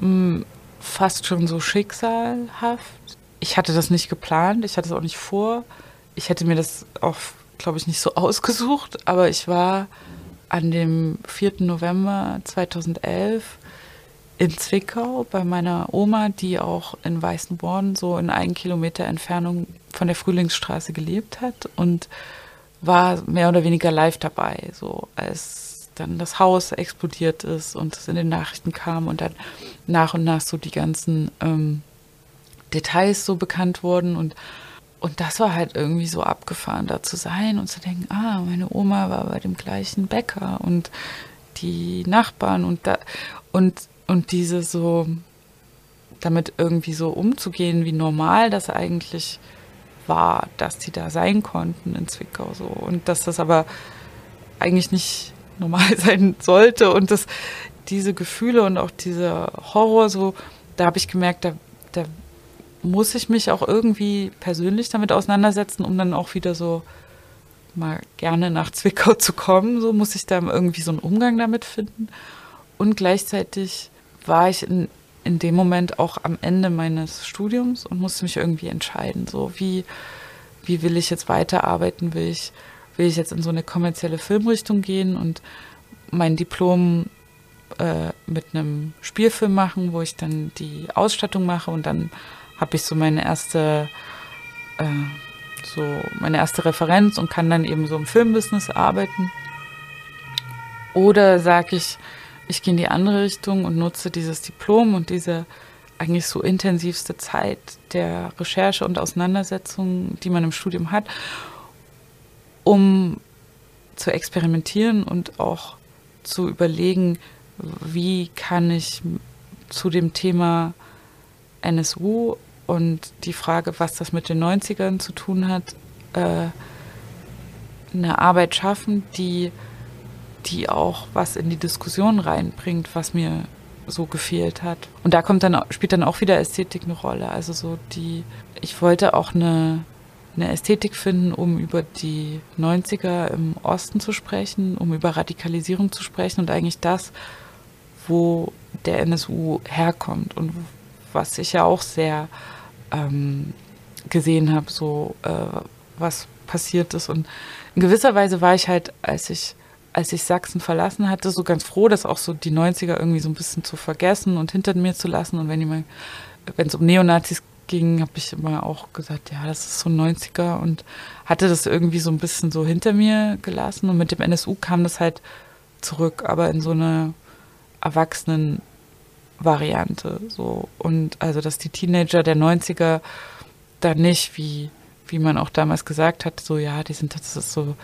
mh, fast schon so schicksalhaft. Ich hatte das nicht geplant, ich hatte es auch nicht vor ich hätte mir das auch, glaube ich, nicht so ausgesucht, aber ich war an dem 4. November 2011 in Zwickau bei meiner Oma, die auch in Weißenborn so in einen Kilometer Entfernung von der Frühlingsstraße gelebt hat und war mehr oder weniger live dabei, so als dann das Haus explodiert ist und es in den Nachrichten kam und dann nach und nach so die ganzen ähm, Details so bekannt wurden und und das war halt irgendwie so abgefahren, da zu sein und zu denken, ah, meine Oma war bei dem gleichen Bäcker und die Nachbarn und da und und diese so damit irgendwie so umzugehen, wie normal das eigentlich war, dass die da sein konnten in Zwickau so. Und dass das aber eigentlich nicht normal sein sollte und dass diese Gefühle und auch dieser Horror so, da habe ich gemerkt, da, da muss ich mich auch irgendwie persönlich damit auseinandersetzen, um dann auch wieder so mal gerne nach Zwickau zu kommen. So muss ich da irgendwie so einen Umgang damit finden. Und gleichzeitig war ich in, in dem Moment auch am Ende meines Studiums und musste mich irgendwie entscheiden. So wie, wie will ich jetzt weiterarbeiten? Will ich, will ich jetzt in so eine kommerzielle Filmrichtung gehen und mein Diplom äh, mit einem Spielfilm machen, wo ich dann die Ausstattung mache und dann habe ich so meine erste, äh, so meine erste Referenz und kann dann eben so im Filmbusiness arbeiten. Oder sage ich, ich gehe in die andere Richtung und nutze dieses Diplom und diese eigentlich so intensivste Zeit der Recherche und Auseinandersetzung, die man im Studium hat, um zu experimentieren und auch zu überlegen, wie kann ich zu dem Thema NSU und die Frage, was das mit den 90ern zu tun hat, äh, eine Arbeit schaffen, die, die auch was in die Diskussion reinbringt, was mir so gefehlt hat. Und da kommt dann, spielt dann auch wieder Ästhetik eine Rolle. Also so die, ich wollte auch eine, eine Ästhetik finden, um über die 90er im Osten zu sprechen, um über Radikalisierung zu sprechen und eigentlich das, wo der NSU herkommt und was ich ja auch sehr ähm, gesehen habe, so äh, was passiert ist. Und in gewisser Weise war ich halt, als ich, als ich Sachsen verlassen hatte, so ganz froh, dass auch so die 90er irgendwie so ein bisschen zu vergessen und hinter mir zu lassen. Und wenn es um Neonazis ging, habe ich immer auch gesagt, ja, das ist so 90er und hatte das irgendwie so ein bisschen so hinter mir gelassen. Und mit dem NSU kam das halt zurück, aber in so einer erwachsenen Variante. So. Und also, dass die Teenager der 90er da nicht, wie, wie man auch damals gesagt hat, so, ja, die sind, das ist so,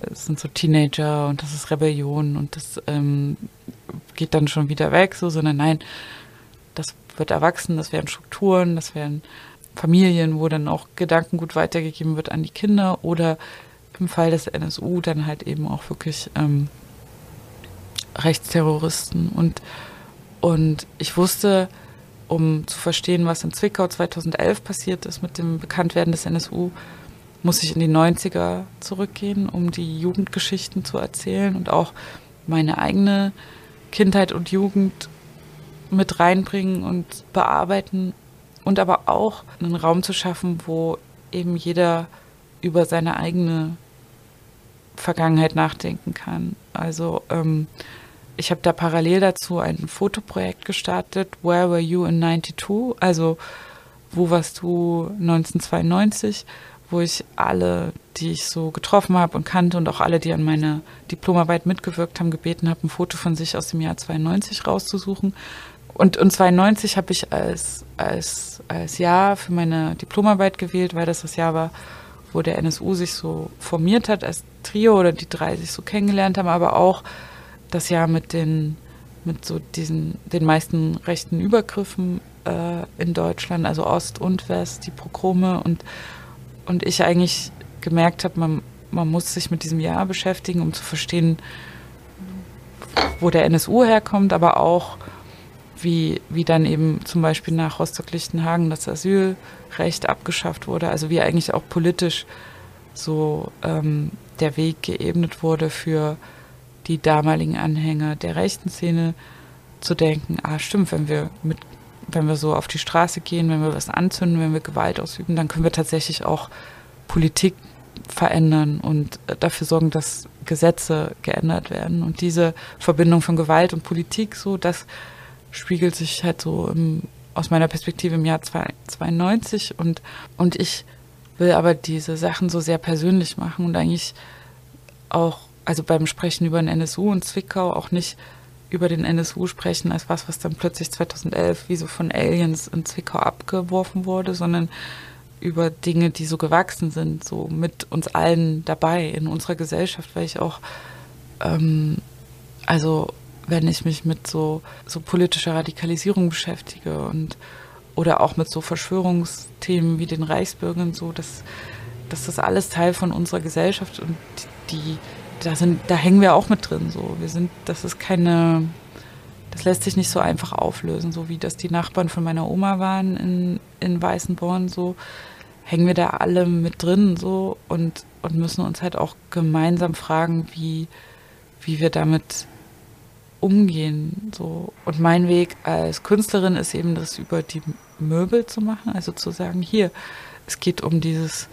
das sind so Teenager und das ist Rebellion und das ähm, geht dann schon wieder weg, so, sondern nein, wird erwachsen, das wären Strukturen, das wären Familien, wo dann auch Gedankengut weitergegeben wird an die Kinder oder im Fall des NSU dann halt eben auch wirklich ähm, Rechtsterroristen. Und und ich wusste, um zu verstehen, was in Zwickau 2011 passiert ist mit dem Bekanntwerden des NSU, muss ich in die 90er zurückgehen, um die Jugendgeschichten zu erzählen und auch meine eigene Kindheit und Jugend mit reinbringen und bearbeiten und aber auch einen Raum zu schaffen, wo eben jeder über seine eigene Vergangenheit nachdenken kann. Also ähm, ich habe da parallel dazu ein Fotoprojekt gestartet, Where Were You in 92? Also, wo warst du 1992? Wo ich alle, die ich so getroffen habe und kannte und auch alle, die an meiner Diplomarbeit mitgewirkt haben, gebeten habe, ein Foto von sich aus dem Jahr 92 rauszusuchen. Und, und 92 habe ich als, als, als Jahr für meine Diplomarbeit gewählt, weil das das Jahr war, wo der NSU sich so formiert hat als Trio oder die drei sich so kennengelernt haben, aber auch das Jahr mit den mit so diesen den meisten rechten Übergriffen äh, in Deutschland, also Ost und West, die Progrome und und ich eigentlich gemerkt habe, man man muss sich mit diesem Jahr beschäftigen, um zu verstehen, wo der NSU herkommt, aber auch wie, wie dann eben zum Beispiel nach Rostock-Lichtenhagen das Asylrecht abgeschafft wurde, also wie eigentlich auch politisch so ähm, der Weg geebnet wurde für die damaligen Anhänger der rechten Szene zu denken, ah stimmt, wenn wir mit wenn wir so auf die Straße gehen, wenn wir was anzünden, wenn wir Gewalt ausüben, dann können wir tatsächlich auch Politik verändern und dafür sorgen, dass Gesetze geändert werden. Und diese Verbindung von Gewalt und Politik, so, das spiegelt sich halt so im, aus meiner Perspektive im Jahr 92 und, und ich will aber diese Sachen so sehr persönlich machen und eigentlich auch, also beim Sprechen über den NSU und Zwickau auch nicht über den NSU sprechen als was, was dann plötzlich 2011 wie so von Aliens in Zwickau abgeworfen wurde, sondern über Dinge, die so gewachsen sind, so mit uns allen dabei in unserer Gesellschaft, weil ich auch, ähm, also wenn ich mich mit so, so politischer Radikalisierung beschäftige und oder auch mit so Verschwörungsthemen wie den Reichsbürgern, so, dass, dass das alles Teil von unserer Gesellschaft und die, da sind, da hängen wir auch mit drin. So. Wir sind, das ist keine, das lässt sich nicht so einfach auflösen, so wie das die Nachbarn von meiner Oma waren in, in Weißenborn, so hängen wir da alle mit drin so und, und müssen uns halt auch gemeinsam fragen, wie, wie wir damit umgehen. So. Und mein Weg als Künstlerin ist eben, das über die Möbel zu machen, also zu sagen, hier, es geht um dieses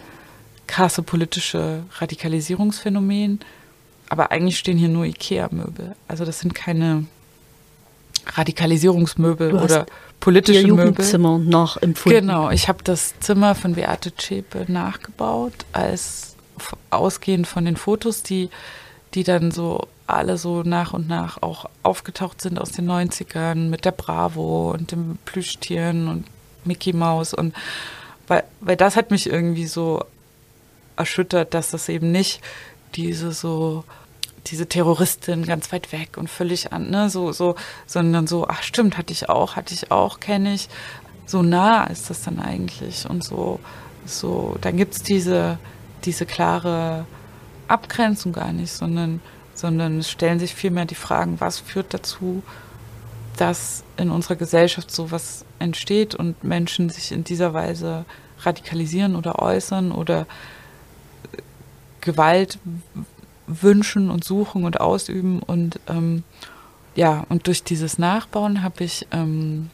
krasse politische Radikalisierungsphänomen, aber eigentlich stehen hier nur Ikea-Möbel. Also das sind keine Radikalisierungsmöbel oder politische ihr Möbel. Jugendzimmer nachempfunden. Genau, ich habe das Zimmer von Beate Zschäpe nachgebaut, als ausgehend von den Fotos, die, die dann so alle so nach und nach auch aufgetaucht sind aus den 90ern mit der Bravo und dem Plüschtieren und Mickey Mouse und weil, weil das hat mich irgendwie so erschüttert, dass das eben nicht diese so diese Terroristin ganz weit weg und völlig an, ne, so, so, sondern so, ach stimmt, hatte ich auch, hatte ich auch, kenne ich. So nah ist das dann eigentlich und so, so, dann gibt's diese, diese klare Abgrenzung gar nicht, sondern sondern es stellen sich vielmehr die Fragen, was führt dazu, dass in unserer Gesellschaft sowas entsteht und Menschen sich in dieser Weise radikalisieren oder äußern oder äh, Gewalt wünschen und suchen und ausüben. Und ähm, ja und durch dieses Nachbauen habe ich ähm,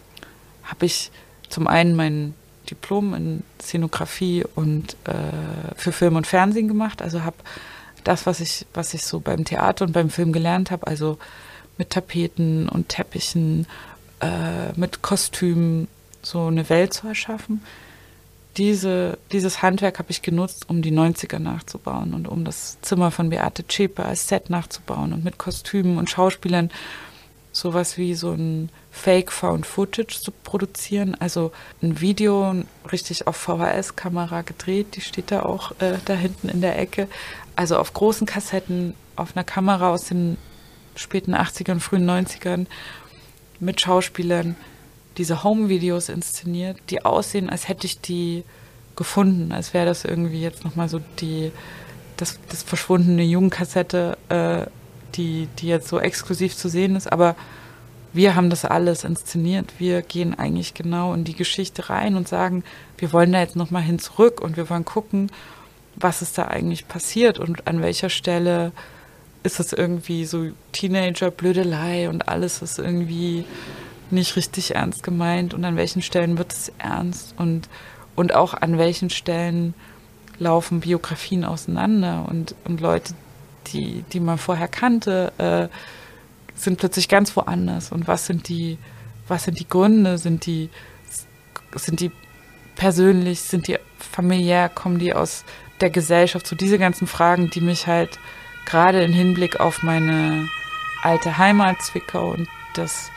habe ich zum einen mein Diplom in Szenografie und äh, für Film und Fernsehen gemacht. Also habe das, was ich, was ich so beim Theater und beim Film gelernt habe, also mit Tapeten und Teppichen, äh, mit Kostümen so eine Welt zu erschaffen. Diese, dieses Handwerk habe ich genutzt, um die 90er nachzubauen und um das Zimmer von Beate Zschäpe als Set nachzubauen und mit Kostümen und Schauspielern sowas wie so ein Fake Found Footage zu produzieren. Also ein Video richtig auf VHS-Kamera gedreht, die steht da auch äh, da hinten in der Ecke also auf großen Kassetten, auf einer Kamera aus den späten 80ern, frühen 90ern mit Schauspielern diese Home-Videos inszeniert, die aussehen, als hätte ich die gefunden, als wäre das irgendwie jetzt nochmal so die, das, das verschwundene Jugendkassette, äh, die, die jetzt so exklusiv zu sehen ist, aber wir haben das alles inszeniert. Wir gehen eigentlich genau in die Geschichte rein und sagen, wir wollen da jetzt nochmal hin zurück und wir wollen gucken, was ist da eigentlich passiert und an welcher Stelle ist es irgendwie so Teenager-Blödelei und alles ist irgendwie nicht richtig ernst gemeint und an welchen Stellen wird es ernst und, und auch an welchen Stellen laufen Biografien auseinander und, und Leute, die, die man vorher kannte, äh, sind plötzlich ganz woanders. Und was sind die, was sind die Gründe? Sind die, sind die persönlich, sind die familiär, kommen die aus der Gesellschaft? So diese ganzen Fragen, die mich halt gerade im Hinblick auf meine alte Heimat Zwickau und das,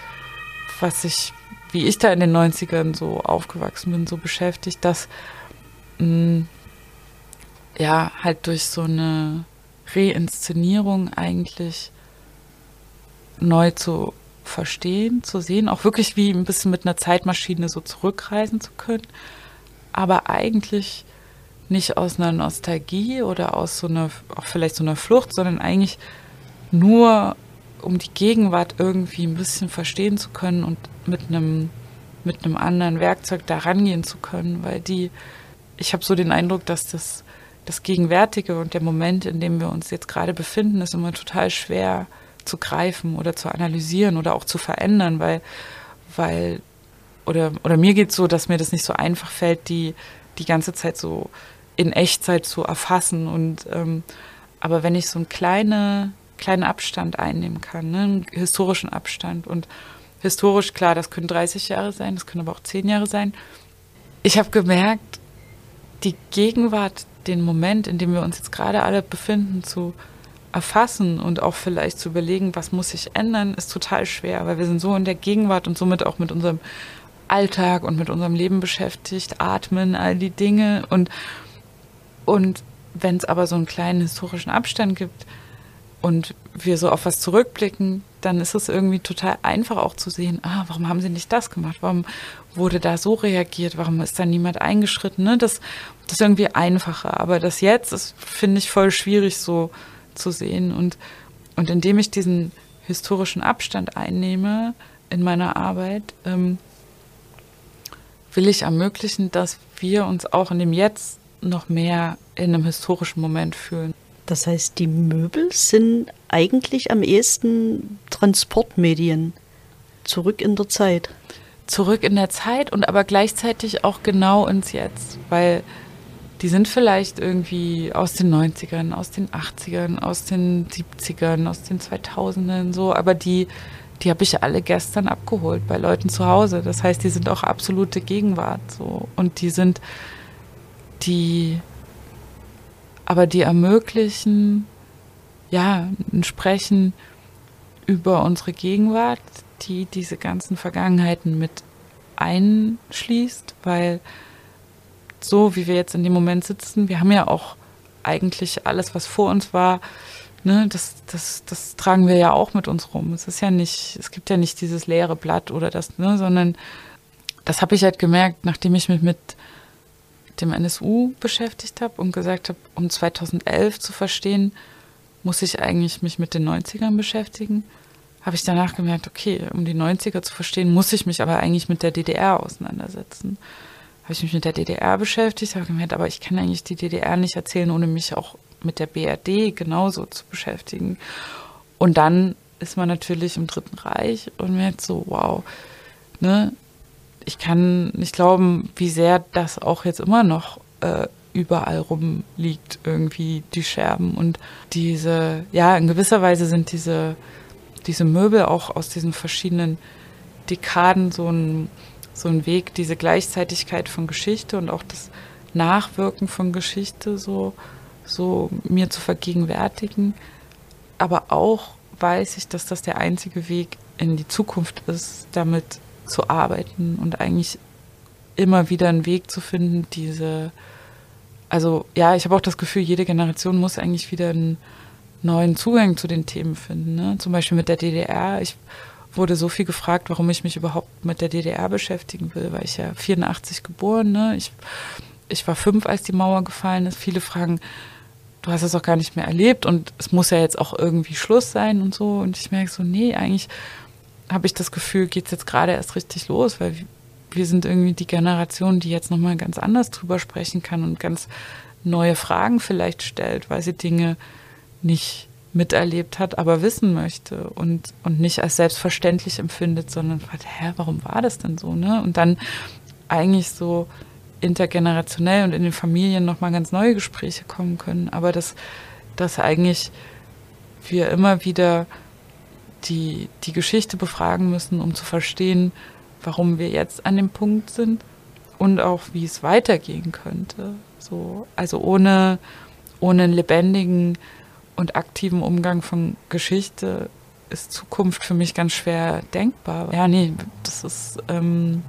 was ich, wie ich da in den 90ern so aufgewachsen bin, so beschäftigt, dass mh, mm, ja halt durch so eine Reinszenierung eigentlich neu zu verstehen, zu sehen, auch wirklich wie ein bisschen mit einer Zeitmaschine so zurückreisen zu können, aber eigentlich nicht aus einer Nostalgie oder aus so einer, auch vielleicht so einer Flucht, sondern eigentlich nur um die Gegenwart irgendwie ein bisschen verstehen zu können und mit einem mit einem anderen Werkzeug da rangehen zu können, weil die, ich habe so den Eindruck, dass das, das Gegenwärtige und der Moment, in dem wir uns jetzt gerade befinden, ist immer total schwer zu greifen oder zu analysieren oder auch zu verändern, weil, weil, oder, oder mir geht es so, dass mir das nicht so einfach fällt, die, die ganze Zeit so in Echtzeit zu erfassen. Und ähm, aber wenn ich so einen kleine, kleinen Abstand einnehmen kann, ne, einen historischen Abstand und historisch, klar, das können 30 Jahre sein, das können aber auch 10 Jahre sein. Ich habe gemerkt, die Gegenwart, den Moment, in dem wir uns jetzt gerade alle befinden, zu erfassen und auch vielleicht zu überlegen, was muss sich ändern, ist total schwer, weil wir sind so in der Gegenwart und somit auch mit unserem Alltag und mit unserem Leben beschäftigt, atmen, all die Dinge und und wenn es aber so einen kleinen historischen Abstand gibt und wir so auf was zurückblicken, dann ist es irgendwie total einfach auch zu sehen, ah, warum haben sie nicht das gemacht? Warum wurde da so reagiert? Warum ist da niemand eingeschritten? Ne? Das, das ist irgendwie einfacher. Aber das jetzt ist, finde ich, voll schwierig so zu sehen. Und, und indem ich diesen historischen Abstand einnehme in meiner Arbeit, ähm, will ich ermöglichen, dass wir uns auch in dem Jetzt noch mehr in einem historischen Moment fühlen. Das heißt, die Möbel sind eigentlich am ehesten Transportmedien zurück in der Zeit. Zurück in der Zeit und aber gleichzeitig auch genau ins Jetzt, weil die sind vielleicht irgendwie aus den 90ern, aus den 80ern, aus den 70ern, aus den 2000ern so, aber die, die habe ich alle gestern abgeholt bei Leuten zu Hause. Das heißt, die sind auch absolute Gegenwart so und die sind die aber die ermöglichen, ja, ein Sprechen über unsere Gegenwart, die diese ganzen Vergangenheiten mit einschließt, weil so wie wir jetzt in dem Moment sitzen, wir haben ja auch eigentlich alles, was vor uns war, ne, das, das, das tragen wir ja auch mit uns rum. Es ist ja nicht, es gibt ja nicht dieses leere Blatt oder das, ne, sondern das habe ich halt gemerkt, nachdem ich mich mit dem NSU beschäftigt habe und gesagt habe, um 2011 zu verstehen, muss ich eigentlich mich mit den 90ern beschäftigen. Habe ich danach gemerkt, okay, um die 90er zu verstehen, muss ich mich aber eigentlich mit der DDR auseinandersetzen. Habe ich mich mit der DDR beschäftigt, habe gemerkt, aber ich kann eigentlich die DDR nicht erzählen, ohne mich auch mit der BRD genauso zu beschäftigen. Und dann ist man natürlich im Dritten Reich und merkt so, wow, ne, ich kann nicht glauben, wie sehr das auch jetzt immer noch äh, überall rumliegt, irgendwie die Scherben. Und diese, ja, in gewisser Weise sind diese, diese Möbel auch aus diesen verschiedenen Dekaden so ein, so ein Weg, diese Gleichzeitigkeit von Geschichte und auch das Nachwirken von Geschichte so, so mir zu vergegenwärtigen. Aber auch weiß ich, dass das der einzige Weg in die Zukunft ist, damit zu arbeiten und eigentlich immer wieder einen Weg zu finden, diese, also ja, ich habe auch das Gefühl, jede Generation muss eigentlich wieder einen neuen Zugang zu den Themen finden. Ne? Zum Beispiel mit der DDR. Ich wurde so viel gefragt, warum ich mich überhaupt mit der DDR beschäftigen will, weil ich ja 84 geboren, ne? Ich, ich war fünf, als die Mauer gefallen ist. Viele fragen, du hast es auch gar nicht mehr erlebt und es muss ja jetzt auch irgendwie Schluss sein und so. Und ich merke so, nee, eigentlich habe ich das Gefühl, geht es jetzt gerade erst richtig los, weil wir sind irgendwie die Generation, die jetzt nochmal ganz anders drüber sprechen kann und ganz neue Fragen vielleicht stellt, weil sie Dinge nicht miterlebt hat, aber wissen möchte und, und nicht als selbstverständlich empfindet, sondern fragt, hä, warum war das denn so, ne? Und dann eigentlich so intergenerationell und in den Familien nochmal ganz neue Gespräche kommen können, aber dass, dass eigentlich wir immer wieder die, die Geschichte befragen müssen, um zu verstehen, warum wir jetzt an dem Punkt sind und auch wie es weitergehen könnte. So, also ohne, ohne einen lebendigen und aktiven Umgang von Geschichte ist Zukunft für mich ganz schwer denkbar. Ja, nee, das ist ähm,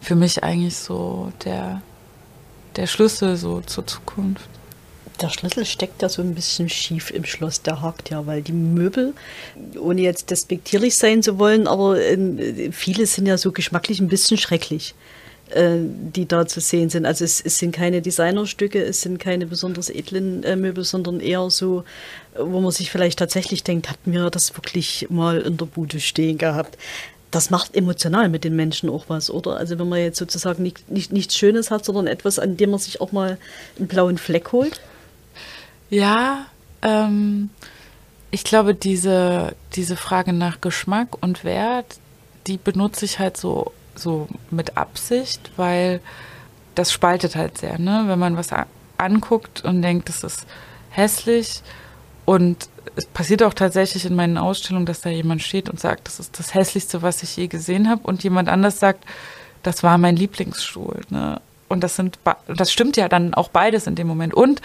für mich eigentlich so der, der Schlüssel so zur Zukunft. Der Schlüssel steckt ja so ein bisschen schief im Schloss, der hakt ja, weil die Möbel, ohne jetzt despektierlich sein zu wollen, aber äh, viele sind ja so geschmacklich ein bisschen schrecklich, die da zu sehen sind. Also es, es, sind keine Designerstücke, es sind keine besonders edlen äh, Möbel, sondern eher so, wo man sich vielleicht tatsächlich denkt, hatten wir das wirklich mal in der Bude stehen gehabt das macht emotional mit den Menschen auch was, oder? Also wenn man jetzt sozusagen nicht, nicht, nichts Schönes hat, sondern etwas, an dem man sich auch mal einen blauen Fleck holt. Ja, ähm, ich glaube, diese, diese Frage nach Geschmack und Wert, die benutze ich halt so, so mit Absicht, weil das spaltet halt sehr, ne? Wenn man was anguckt und denkt, das ist hässlich und es passiert auch tatsächlich in meinen Ausstellungen, dass da jemand steht und sagt, das ist das hässlichste, was ich je gesehen habe und jemand anders sagt, das war mein Lieblingsstuhl, ne? Und das sind das stimmt ja dann auch beides in dem Moment und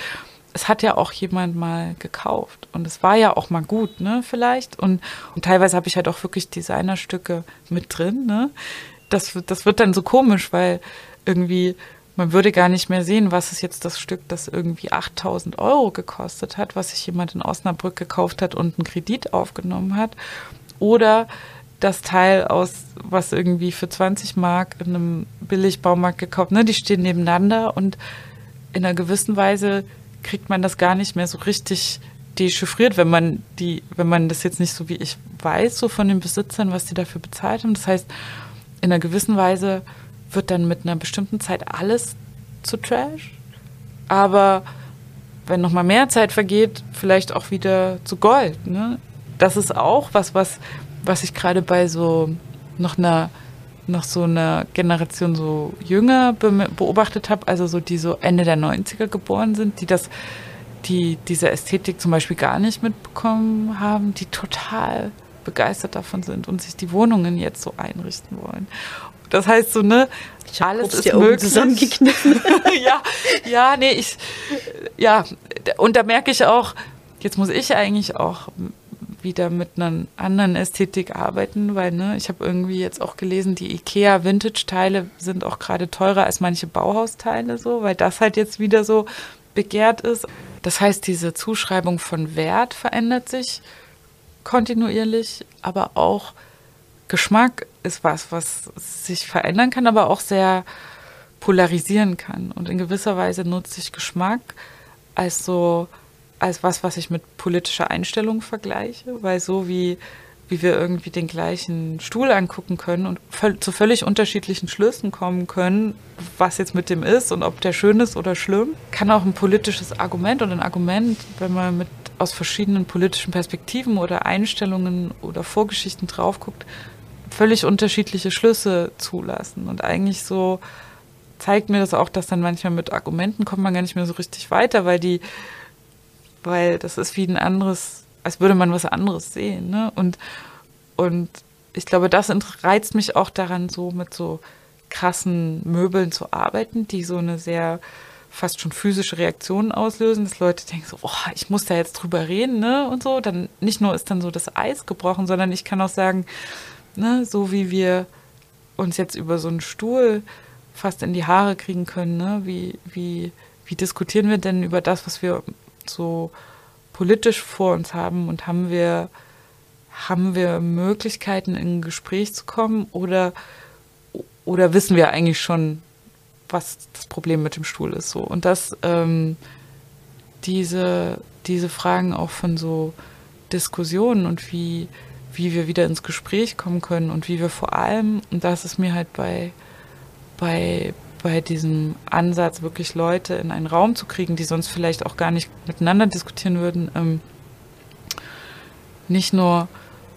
es hat ja auch jemand mal gekauft und es war ja auch mal gut, ne, vielleicht. Und, und teilweise habe ich halt auch wirklich Designerstücke mit drin, ne. Das, das wird dann so komisch, weil irgendwie man würde gar nicht mehr sehen, was ist jetzt das Stück, das irgendwie 8000 Euro gekostet hat, was sich jemand in Osnabrück gekauft hat und einen Kredit aufgenommen hat. Oder das Teil aus, was irgendwie für 20 Mark in einem Billigbaumarkt gekauft, ne, die stehen nebeneinander und in einer gewissen Weise kriegt man das gar nicht mehr so richtig dechiffriert, wenn man die, wenn man das jetzt nicht so wie ich weiß, so von den Besitzern, was die dafür bezahlt haben. Das heißt, in einer gewissen Weise wird dann mit einer bestimmten Zeit alles zu Trash. Aber wenn noch mal mehr Zeit vergeht, vielleicht auch wieder zu Gold. Ne? Das ist auch was, was, was ich gerade bei so noch einer noch so einer Generation so jünger beobachtet habe, also so die so Ende der 90er geboren sind, die das, die diese Ästhetik zum Beispiel gar nicht mitbekommen haben, die total begeistert davon sind und sich die Wohnungen jetzt so einrichten wollen. Das heißt so, ne, ich alles ist möglich. zusammengekniffen. ja, ja, nee, ich, ja, und da merke ich auch, jetzt muss ich eigentlich auch wieder mit einer anderen Ästhetik arbeiten, weil ne, ich habe irgendwie jetzt auch gelesen, die IKEA Vintage-Teile sind auch gerade teurer als manche Bauhausteile, so, weil das halt jetzt wieder so begehrt ist. Das heißt, diese Zuschreibung von Wert verändert sich kontinuierlich, aber auch Geschmack ist was, was sich verändern kann, aber auch sehr polarisieren kann. Und in gewisser Weise nutze ich Geschmack als so, als was, was ich mit politischer Einstellung vergleiche, weil so wie, wie wir irgendwie den gleichen Stuhl angucken können und zu völlig unterschiedlichen Schlüssen kommen können, was jetzt mit dem ist und ob der schön ist oder schlimm, kann auch ein politisches Argument und ein Argument, wenn man mit aus verschiedenen politischen Perspektiven oder Einstellungen oder Vorgeschichten drauf guckt, völlig unterschiedliche Schlüsse zulassen. Und eigentlich so zeigt mir das auch, dass dann manchmal mit Argumenten kommt man gar nicht mehr so richtig weiter, weil die, weil das ist wie ein anderes, als würde man was anderes sehen. Ne? Und, und ich glaube, das reizt mich auch daran, so mit so krassen Möbeln zu arbeiten, die so eine sehr fast schon physische Reaktion auslösen, dass Leute denken so, oh, ich muss da jetzt drüber reden, ne? Und so. Dann nicht nur ist dann so das Eis gebrochen, sondern ich kann auch sagen, ne, so wie wir uns jetzt über so einen Stuhl fast in die Haare kriegen können, ne? wie, wie, wie diskutieren wir denn über das, was wir so politisch vor uns haben und haben wir, haben wir Möglichkeiten, in ein Gespräch zu kommen oder, oder wissen wir eigentlich schon, was das Problem mit dem Stuhl ist? So. Und das, ähm, diese, diese Fragen auch von so Diskussionen und wie, wie wir wieder ins Gespräch kommen können und wie wir vor allem, und das ist mir halt bei, bei, bei diesem Ansatz, wirklich Leute in einen Raum zu kriegen, die sonst vielleicht auch gar nicht miteinander diskutieren würden, ähm, nicht nur,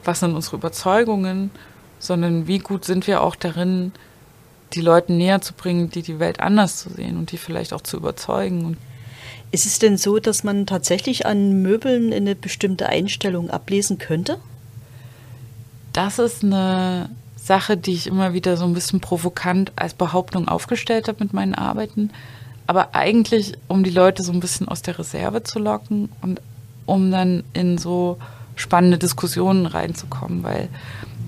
was sind unsere Überzeugungen, sondern wie gut sind wir auch darin, die Leute näher zu bringen, die die Welt anders zu sehen und die vielleicht auch zu überzeugen. Ist es denn so, dass man tatsächlich an Möbeln eine bestimmte Einstellung ablesen könnte? das ist eine Sache, die ich immer wieder so ein bisschen provokant als Behauptung aufgestellt habe mit meinen Arbeiten. Aber eigentlich, um die Leute so ein bisschen aus der Reserve zu locken und um dann in so spannende Diskussionen reinzukommen, weil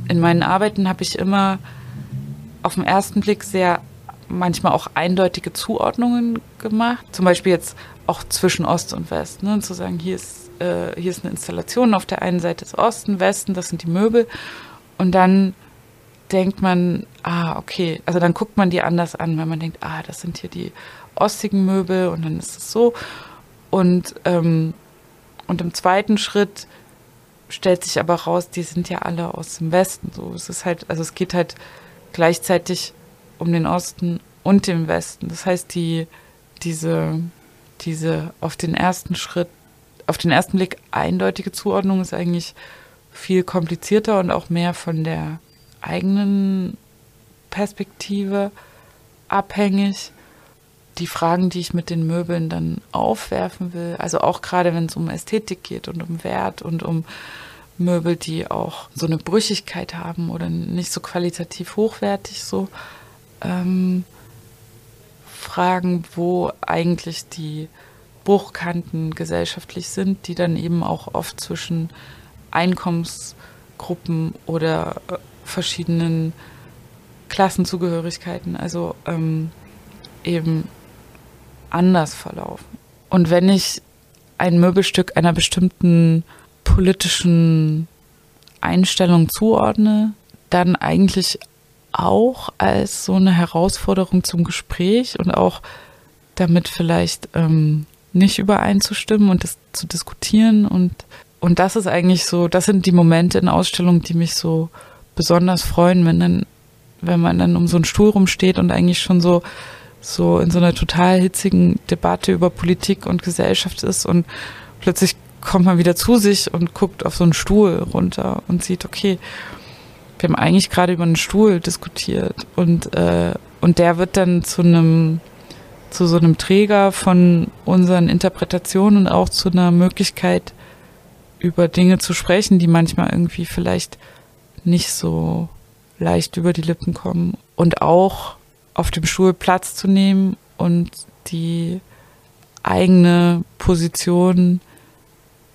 in meinen Arbeiten habe ich immer auf den ersten Blick sehr manchmal auch eindeutige Zuordnungen gemacht. Zum Beispiel jetzt auch zwischen Ost und West. Ne? Zu sagen, hier ist, äh, hier ist eine Installation, auf der einen Seite ist Osten, Westen, das sind die Möbel. Und dann denkt man, ah, okay, also dann guckt man die anders an, weil man denkt, ah, das sind hier die ostigen Möbel und dann ist es so. Und, ähm, und im zweiten Schritt stellt sich aber raus, die sind ja alle aus dem Westen. So, es ist halt, also es geht halt gleichzeitig um den Osten und den Westen. Das heißt, die, diese, diese auf den ersten Schritt, auf den ersten Blick eindeutige Zuordnung ist eigentlich viel komplizierter und auch mehr von der eigenen Perspektive abhängig. Die Fragen, die ich mit den Möbeln dann aufwerfen will, also auch gerade wenn es um Ästhetik geht und um Wert und um Möbel, die auch so eine Brüchigkeit haben oder nicht so qualitativ hochwertig, so ähm, Fragen, wo eigentlich die Bruchkanten gesellschaftlich sind, die dann eben auch oft zwischen Einkommensgruppen oder äh, verschiedenen Klassenzugehörigkeiten, also ähm, eben anders verlaufen. Und wenn ich ein Möbelstück einer bestimmten politischen Einstellung zuordne, dann eigentlich auch als so eine Herausforderung zum Gespräch und auch damit vielleicht ähm, nicht übereinzustimmen und das zu diskutieren. Und, und das ist eigentlich so, das sind die Momente in Ausstellungen, die mich so besonders freuen, wenn dann, wenn man dann um so einen Stuhl rumsteht und eigentlich schon so, so in so einer total hitzigen Debatte über Politik und Gesellschaft ist und plötzlich kommt man wieder zu sich und guckt auf so einen Stuhl runter und sieht, okay, wir haben eigentlich gerade über einen Stuhl diskutiert und, äh, und der wird dann zu einem, zu so einem Träger von unseren Interpretationen und auch zu einer Möglichkeit, über Dinge zu sprechen, die manchmal irgendwie vielleicht nicht so leicht über die Lippen kommen. Und auch auf dem Stuhl Platz zu nehmen und die eigene Position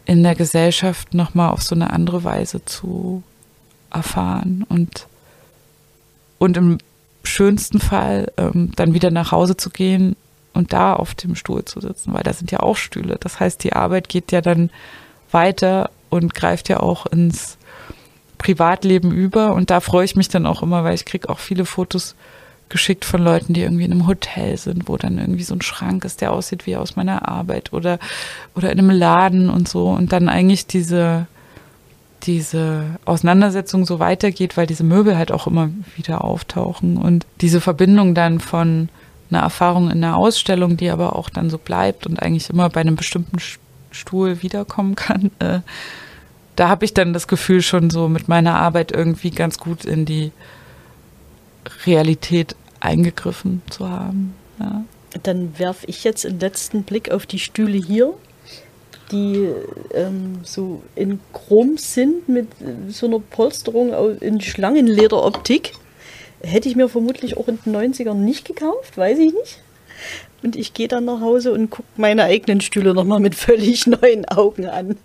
in der Gesellschaft nochmal auf so eine andere Weise zu erfahren und, und im schönsten Fall ähm, dann wieder nach Hause zu gehen und da auf dem Stuhl zu sitzen, weil da sind ja auch Stühle. Das heißt, die Arbeit geht ja dann weiter und greift ja auch ins Privatleben über und da freue ich mich dann auch immer, weil ich kriege auch viele Fotos geschickt von Leuten, die irgendwie in einem Hotel sind, wo dann irgendwie so ein Schrank ist, der aussieht wie aus meiner Arbeit oder, oder in einem Laden und so. Und dann eigentlich diese, diese Auseinandersetzung so weitergeht, weil diese Möbel halt auch immer wieder auftauchen. Und diese Verbindung dann von einer Erfahrung in einer Ausstellung, die aber auch dann so bleibt und eigentlich immer bei einem bestimmten Stuhl wiederkommen kann, äh, da habe ich dann das Gefühl schon so mit meiner Arbeit irgendwie ganz gut in die Realität eingegriffen zu haben. Ja. Dann werfe ich jetzt einen letzten Blick auf die Stühle hier die ähm, so in Chrom sind mit so einer Polsterung in Schlangenlederoptik. Hätte ich mir vermutlich auch in den 90ern nicht gekauft, weiß ich nicht. Und ich gehe dann nach Hause und gucke meine eigenen Stühle nochmal mit völlig neuen Augen an.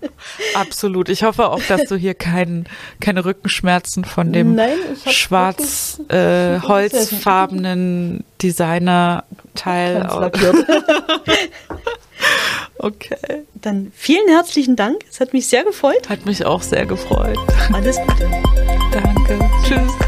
Absolut. Ich hoffe auch, dass du hier kein, keine Rückenschmerzen von dem Nein, schwarz äh, Designer-Teil Okay. Dann vielen herzlichen Dank. Es hat mich sehr gefreut. Hat mich auch sehr gefreut. Alles Gute. Danke. Tschüss.